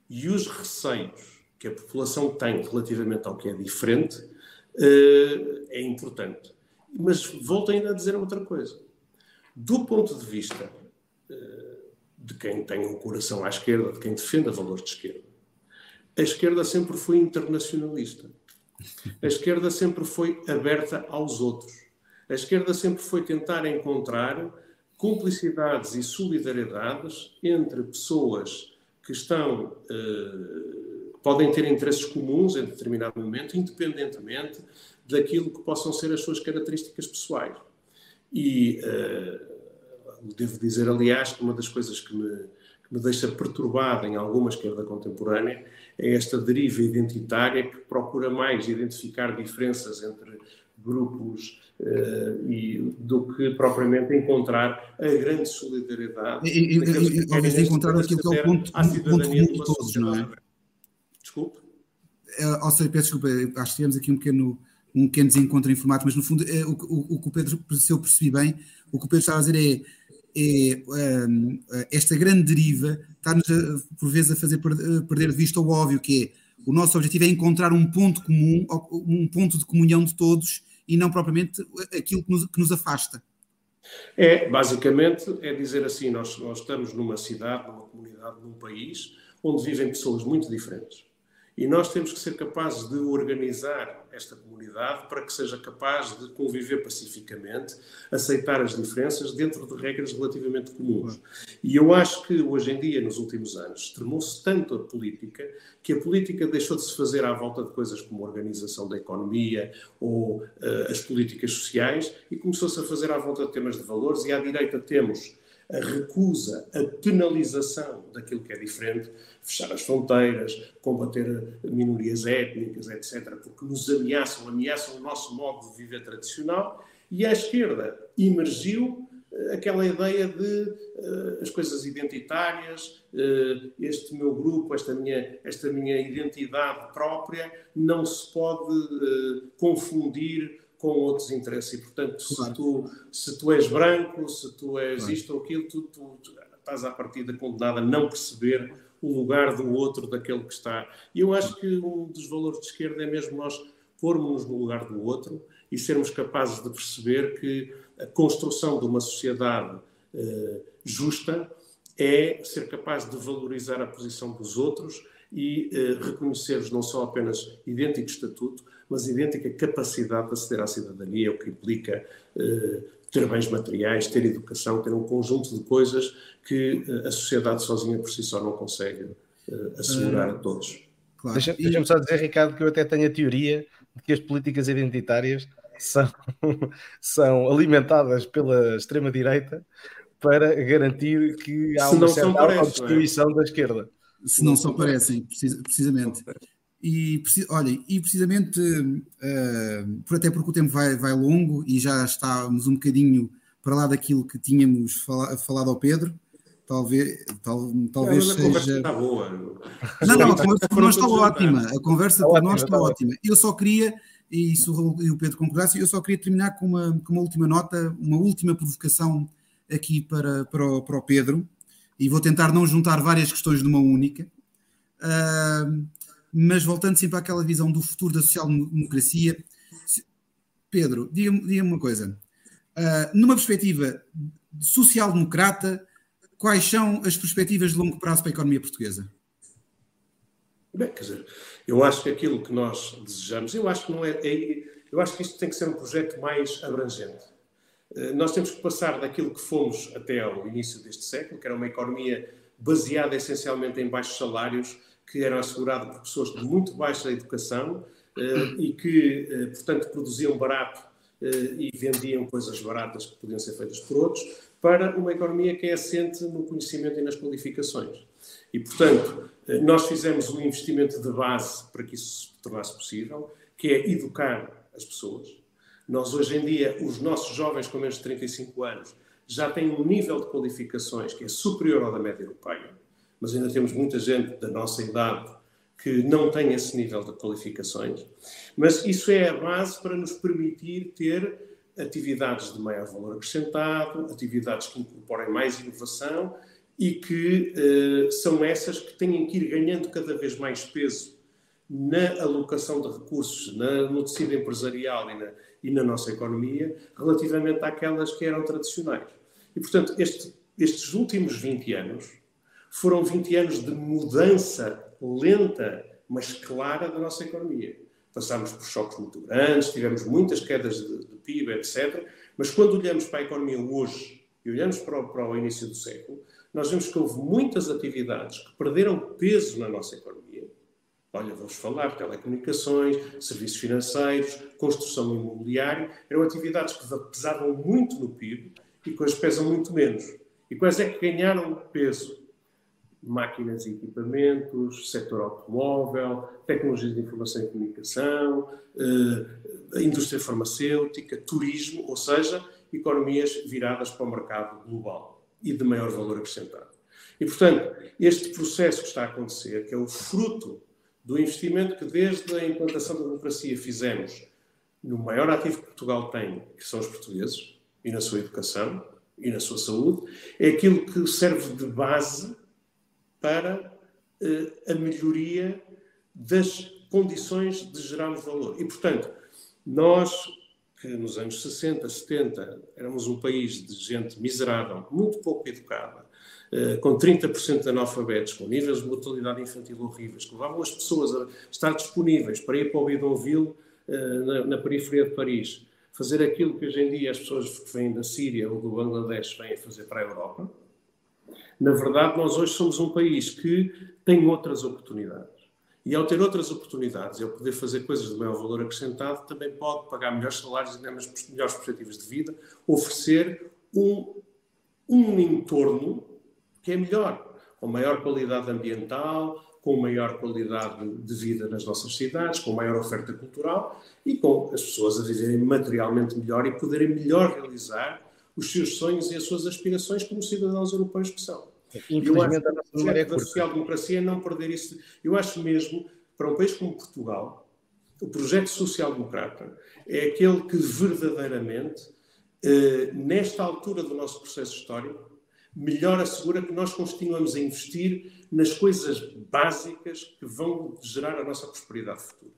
e os receios que a população tem relativamente ao que é diferente eh, é importante. Mas volto ainda a dizer outra coisa. Do ponto de vista uh, de quem tem um coração à esquerda, de quem defende valores de esquerda, a esquerda sempre foi internacionalista. A esquerda sempre foi aberta aos outros. A esquerda sempre foi tentar encontrar cumplicidades e solidariedades entre pessoas que estão uh, podem ter interesses comuns em determinado momento, independentemente daquilo que possam ser as suas características pessoais. E uh, devo dizer, aliás, que uma das coisas que me, me deixa perturbado em alguma esquerda contemporânea é esta deriva identitária que procura mais identificar diferenças entre grupos uh, e, do que propriamente encontrar a grande solidariedade. E, e, talvez encontrar aquilo que é o ponto, ponto comum de todos, não é? Desculpe? Uh, ou seja, peço desculpa, acho que tivemos aqui um pequeno um pequeno desencontro informático, mas no fundo é, o, o, o, que o Pedro, se eu percebi bem, o que o Pedro estava a dizer é, é um, esta grande deriva está-nos por vezes a fazer perder de vista o óbvio, que é o nosso objetivo é encontrar um ponto comum, um ponto de comunhão de todos e não propriamente aquilo que nos, que nos afasta. É, basicamente, é dizer assim, nós, nós estamos numa cidade, numa comunidade, num país, onde vivem pessoas muito diferentes. E nós temos que ser capazes de organizar esta comunidade para que seja capaz de conviver pacificamente, aceitar as diferenças dentro de regras relativamente comuns. E eu acho que hoje em dia, nos últimos anos, extremou-se tanto a política que a política deixou de se fazer à volta de coisas como a organização da economia ou uh, as políticas sociais e começou-se a fazer à volta de temas de valores. E à direita temos a recusa, a penalização daquilo que é diferente, fechar as fronteiras, combater minorias étnicas, etc., porque nos ameaçam, ameaçam o nosso modo de viver tradicional, e à esquerda emergiu eh, aquela ideia de uh, as coisas identitárias, uh, este meu grupo, esta minha, esta minha identidade própria, não se pode uh, confundir com outros interesses. E, portanto, claro. se, tu, se tu és branco, se tu és claro. isto ou aquilo, tu, tu, tu estás à partida condenado a não perceber o lugar do outro, daquele que está. E eu acho que um dos valores de esquerda é mesmo nós pormos-nos no lugar do outro e sermos capazes de perceber que a construção de uma sociedade uh, justa é ser capaz de valorizar a posição dos outros e uh, reconhecer-os não só apenas idêntico estatuto, mas idêntica capacidade de aceder à cidadania, o que implica uh, ter bens materiais, ter educação, ter um conjunto de coisas que uh, a sociedade sozinha por si só não consegue uh, assegurar a todos. Claro. Deixa-me deixa só dizer, Ricardo, que eu até tenho a teoria de que as políticas identitárias são, são alimentadas pela extrema-direita para garantir que há uma certa constituição é? da esquerda. Se não só parecem, precisamente. E, olha, e precisamente, uh, por até porque o tempo vai, vai longo e já estamos um bocadinho para lá daquilo que tínhamos fala, falado ao Pedro, talvez, tal, talvez não, seja. Está boa. Não, não, a conversa por nós está ótima. A conversa por nós está ótima. Eu só queria, e se o Pedro concordasse, eu só queria terminar com uma, com uma última nota, uma última provocação aqui para, para, o, para o Pedro, e vou tentar não juntar várias questões numa única. Uh, mas voltando sempre àquela visão do futuro da social-democracia, Pedro, diga-me diga uma coisa. Uh, numa perspectiva social-democrata, quais são as perspectivas de longo prazo para a economia portuguesa? Bem, quer dizer, eu acho que aquilo que nós desejamos, eu acho que não é, é eu acho que isto tem que ser um projeto mais abrangente. Uh, nós temos que passar daquilo que fomos até ao início deste século, que era uma economia baseada essencialmente em baixos salários, que eram assegurados por pessoas de muito baixa educação uh, e que, uh, portanto, produziam barato uh, e vendiam coisas baratas que podiam ser feitas por outros, para uma economia que é assente no conhecimento e nas qualificações. E, portanto, nós fizemos um investimento de base para que isso se tornasse possível, que é educar as pessoas. Nós, hoje em dia, os nossos jovens com menos de 35 anos já têm um nível de qualificações que é superior ao da média europeia mas ainda temos muita gente da nossa idade que não tem esse nível de qualificações. Mas isso é a base para nos permitir ter atividades de maior valor acrescentado, atividades que incorporem mais inovação e que uh, são essas que têm que ir ganhando cada vez mais peso na alocação de recursos, na, no tecido empresarial e na, e na nossa economia, relativamente àquelas que eram tradicionais. E, portanto, este, estes últimos 20 anos foram 20 anos de mudança lenta, mas clara da nossa economia. Passámos por choques muito grandes, tivemos muitas quedas de, de PIB, etc. Mas quando olhamos para a economia hoje e olhamos para o, para o início do século, nós vemos que houve muitas atividades que perderam peso na nossa economia. Olha, vamos falar telecomunicações, serviços financeiros, construção imobiliária, eram atividades que pesavam muito no PIB e que hoje pesam muito menos. E quais é que ganharam peso? Máquinas e equipamentos, setor automóvel, tecnologias de informação e comunicação, eh, indústria farmacêutica, turismo, ou seja, economias viradas para o mercado global e de maior valor acrescentado. E, portanto, este processo que está a acontecer, que é o fruto do investimento que desde a implantação da democracia fizemos no maior ativo que Portugal tem, que são os portugueses, e na sua educação e na sua saúde, é aquilo que serve de base para uh, a melhoria das condições de gerarmos valor. E, portanto, nós que nos anos 60, 70, éramos um país de gente miserável, muito pouco educada, eh, com 30% de analfabetos, com níveis de mortalidade infantil horríveis, que levavam as pessoas a estar disponíveis para ir para o Bidonville, eh, na, na periferia de Paris, fazer aquilo que hoje em dia as pessoas que vêm da Síria ou do Bangladesh vêm fazer para a Europa. Na verdade, nós hoje somos um país que tem outras oportunidades. E ao ter outras oportunidades, ao poder fazer coisas de maior valor acrescentado, também pode pagar melhores salários e melhores perspectivas de vida, oferecer um, um entorno que é melhor, com maior qualidade ambiental, com maior qualidade de vida nas nossas cidades, com maior oferta cultural e com as pessoas a viverem materialmente melhor e poderem melhor realizar os seus sonhos e as suas aspirações como cidadãos europeus que são. Infelizmente, a nossa é curta. social-democracia é não perder isso. Eu acho mesmo, para um país como Portugal, o projeto social-democrata é aquele que verdadeiramente, eh, nesta altura do nosso processo histórico, melhor assegura que nós continuamos a investir nas coisas básicas que vão gerar a nossa prosperidade futura.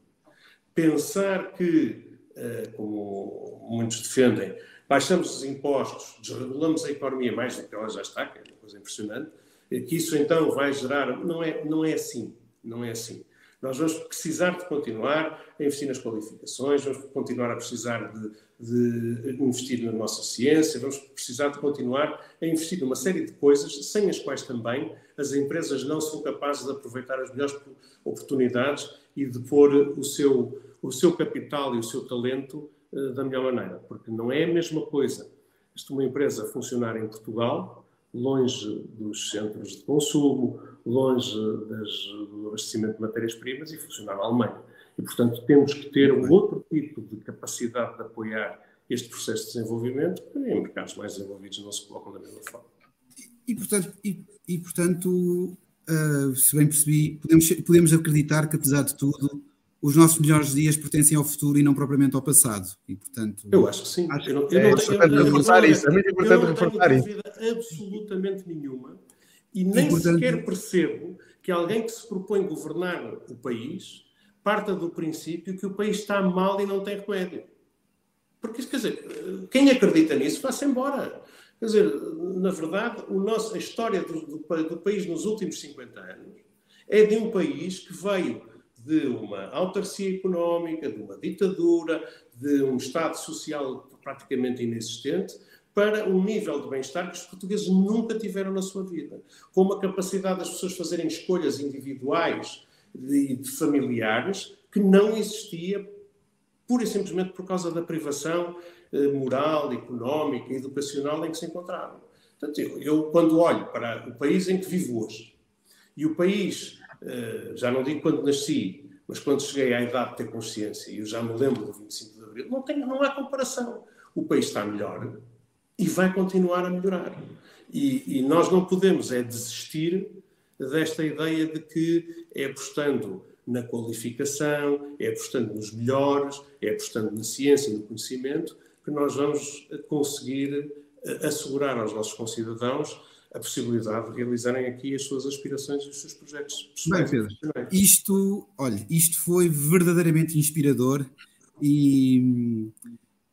Pensar que, eh, como muitos defendem, baixamos os impostos, desregulamos a economia mais do que ela já está, que é uma coisa impressionante, que isso então vai gerar. Não é, não é assim. Não é assim. Nós vamos precisar de continuar a investir nas qualificações, vamos continuar a precisar de, de, investir na nossa ciência, vamos precisar de continuar a investir numa série de coisas sem as quais também as empresas não são capazes de aproveitar as melhores oportunidades e de pôr o seu, o seu capital e o seu talento da melhor maneira. Porque não é a mesma coisa isto uma empresa funcionar em Portugal longe dos centros de consumo, longe das, do abastecimento de matérias-primas e funcionar na Alemanha. E, portanto, temos que ter um outro tipo de capacidade de apoiar este processo de desenvolvimento, que em mercados mais desenvolvidos não se colocam da mesma forma. E, portanto, e, e, portanto uh, se bem percebi, podemos, podemos acreditar que, apesar de tudo, os nossos melhores dias pertencem ao futuro e não propriamente ao passado. E, portanto, eu acho que sim. Acho, eu não, eu é não tenho, reforçar isso. É muito importante reforçar isso. Não tenho absolutamente nenhuma e nem e, portanto, sequer percebo que alguém que se propõe governar o país parta do princípio que o país está mal e não tem remédio. Porque, quer dizer, quem acredita nisso, vá-se embora. Quer dizer, na verdade, o nosso, a história do, do, do país nos últimos 50 anos é de um país que veio de uma autarcia económica, de uma ditadura, de um Estado social praticamente inexistente, para um nível de bem-estar que os portugueses nunca tiveram na sua vida. Com uma capacidade das pessoas fazerem escolhas individuais e familiares que não existia pura e simplesmente por causa da privação eh, moral, económica e educacional em que se encontravam. Portanto, eu, eu, quando olho para o país em que vivo hoje e o país já não digo quando nasci, mas quando cheguei à idade de ter consciência, e eu já me lembro do 25 de Abril, não, tem, não há comparação. O país está melhor e vai continuar a melhorar. E, e nós não podemos é desistir desta ideia de que é apostando na qualificação, é apostando nos melhores, é apostando na ciência e no conhecimento, que nós vamos conseguir eh, assegurar aos nossos concidadãos a possibilidade de realizarem aqui as suas aspirações e os seus projetos Bem, Pedro, isto, olha, isto foi verdadeiramente inspirador e,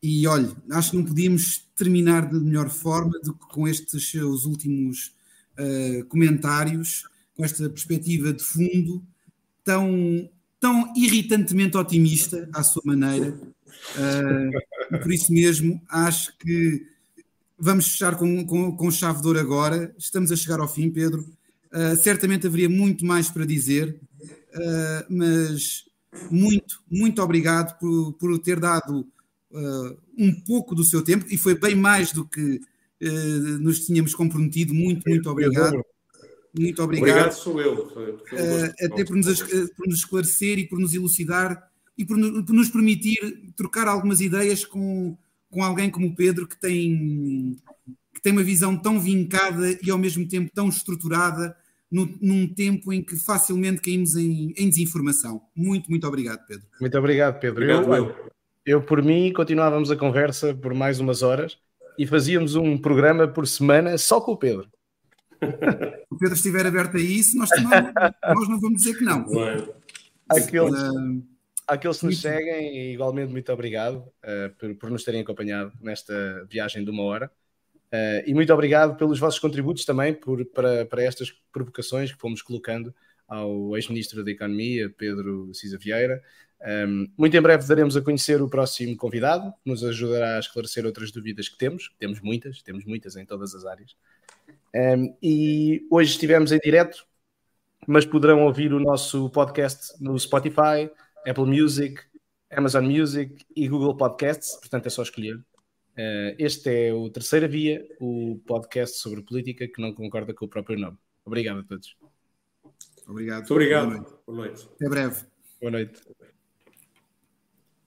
e olha, acho que não podíamos terminar de melhor forma do que com estes seus últimos uh, comentários, com esta perspectiva de fundo tão, tão irritantemente otimista à sua maneira. Uh, por isso mesmo, acho que vamos fechar com, com, com chave de ouro agora. Estamos a chegar ao fim, Pedro. Uh, certamente haveria muito mais para dizer, uh, mas muito, muito obrigado por, por ter dado uh, um pouco do seu tempo e foi bem mais do que nos tínhamos comprometido. Muito, muito obrigado. Muito obrigado. Obrigado, sou eu. Até por nos, por nos esclarecer e por nos elucidar e por, por nos permitir trocar algumas ideias com com alguém como o Pedro que tem, que tem uma visão tão vincada e ao mesmo tempo tão estruturada no, num tempo em que facilmente caímos em, em, desinformação. Muito, muito obrigado, Pedro. Muito obrigado, Pedro. Obrigado, eu, eu, por mim, continuávamos a conversa por mais umas horas e fazíamos um programa por semana só com o Pedro. o Pedro estiver aberto a isso, nós, não, nós não vamos dizer que não. Aqueles... Uh, àqueles que nos seguem, igualmente muito obrigado uh, por, por, nos terem acompanhado nesta viagem de uma hora. Uh, e muito obrigado pelos vossos contributos também por, para, para estas provocações que fomos colocando ao ex-ministro da Economia, Pedro Cisa Vieira. Um, muito em breve daremos a conhecer o próximo convidado, que nos ajudará a esclarecer outras dúvidas que temos. Temos muitas, temos muitas em todas as áreas. Um, e hoje estivemos em direto, mas poderão ouvir o nosso podcast no Spotify, Apple Music, Amazon Music e Google Podcasts, portanto é só escolher. Uh, este é o Terceira Via, o podcast sobre política que não concorda com o próprio nome. Obrigado a todos. Obrigado. Muito obrigado. Boa noite. Boa noite. Até breve. Boa noite.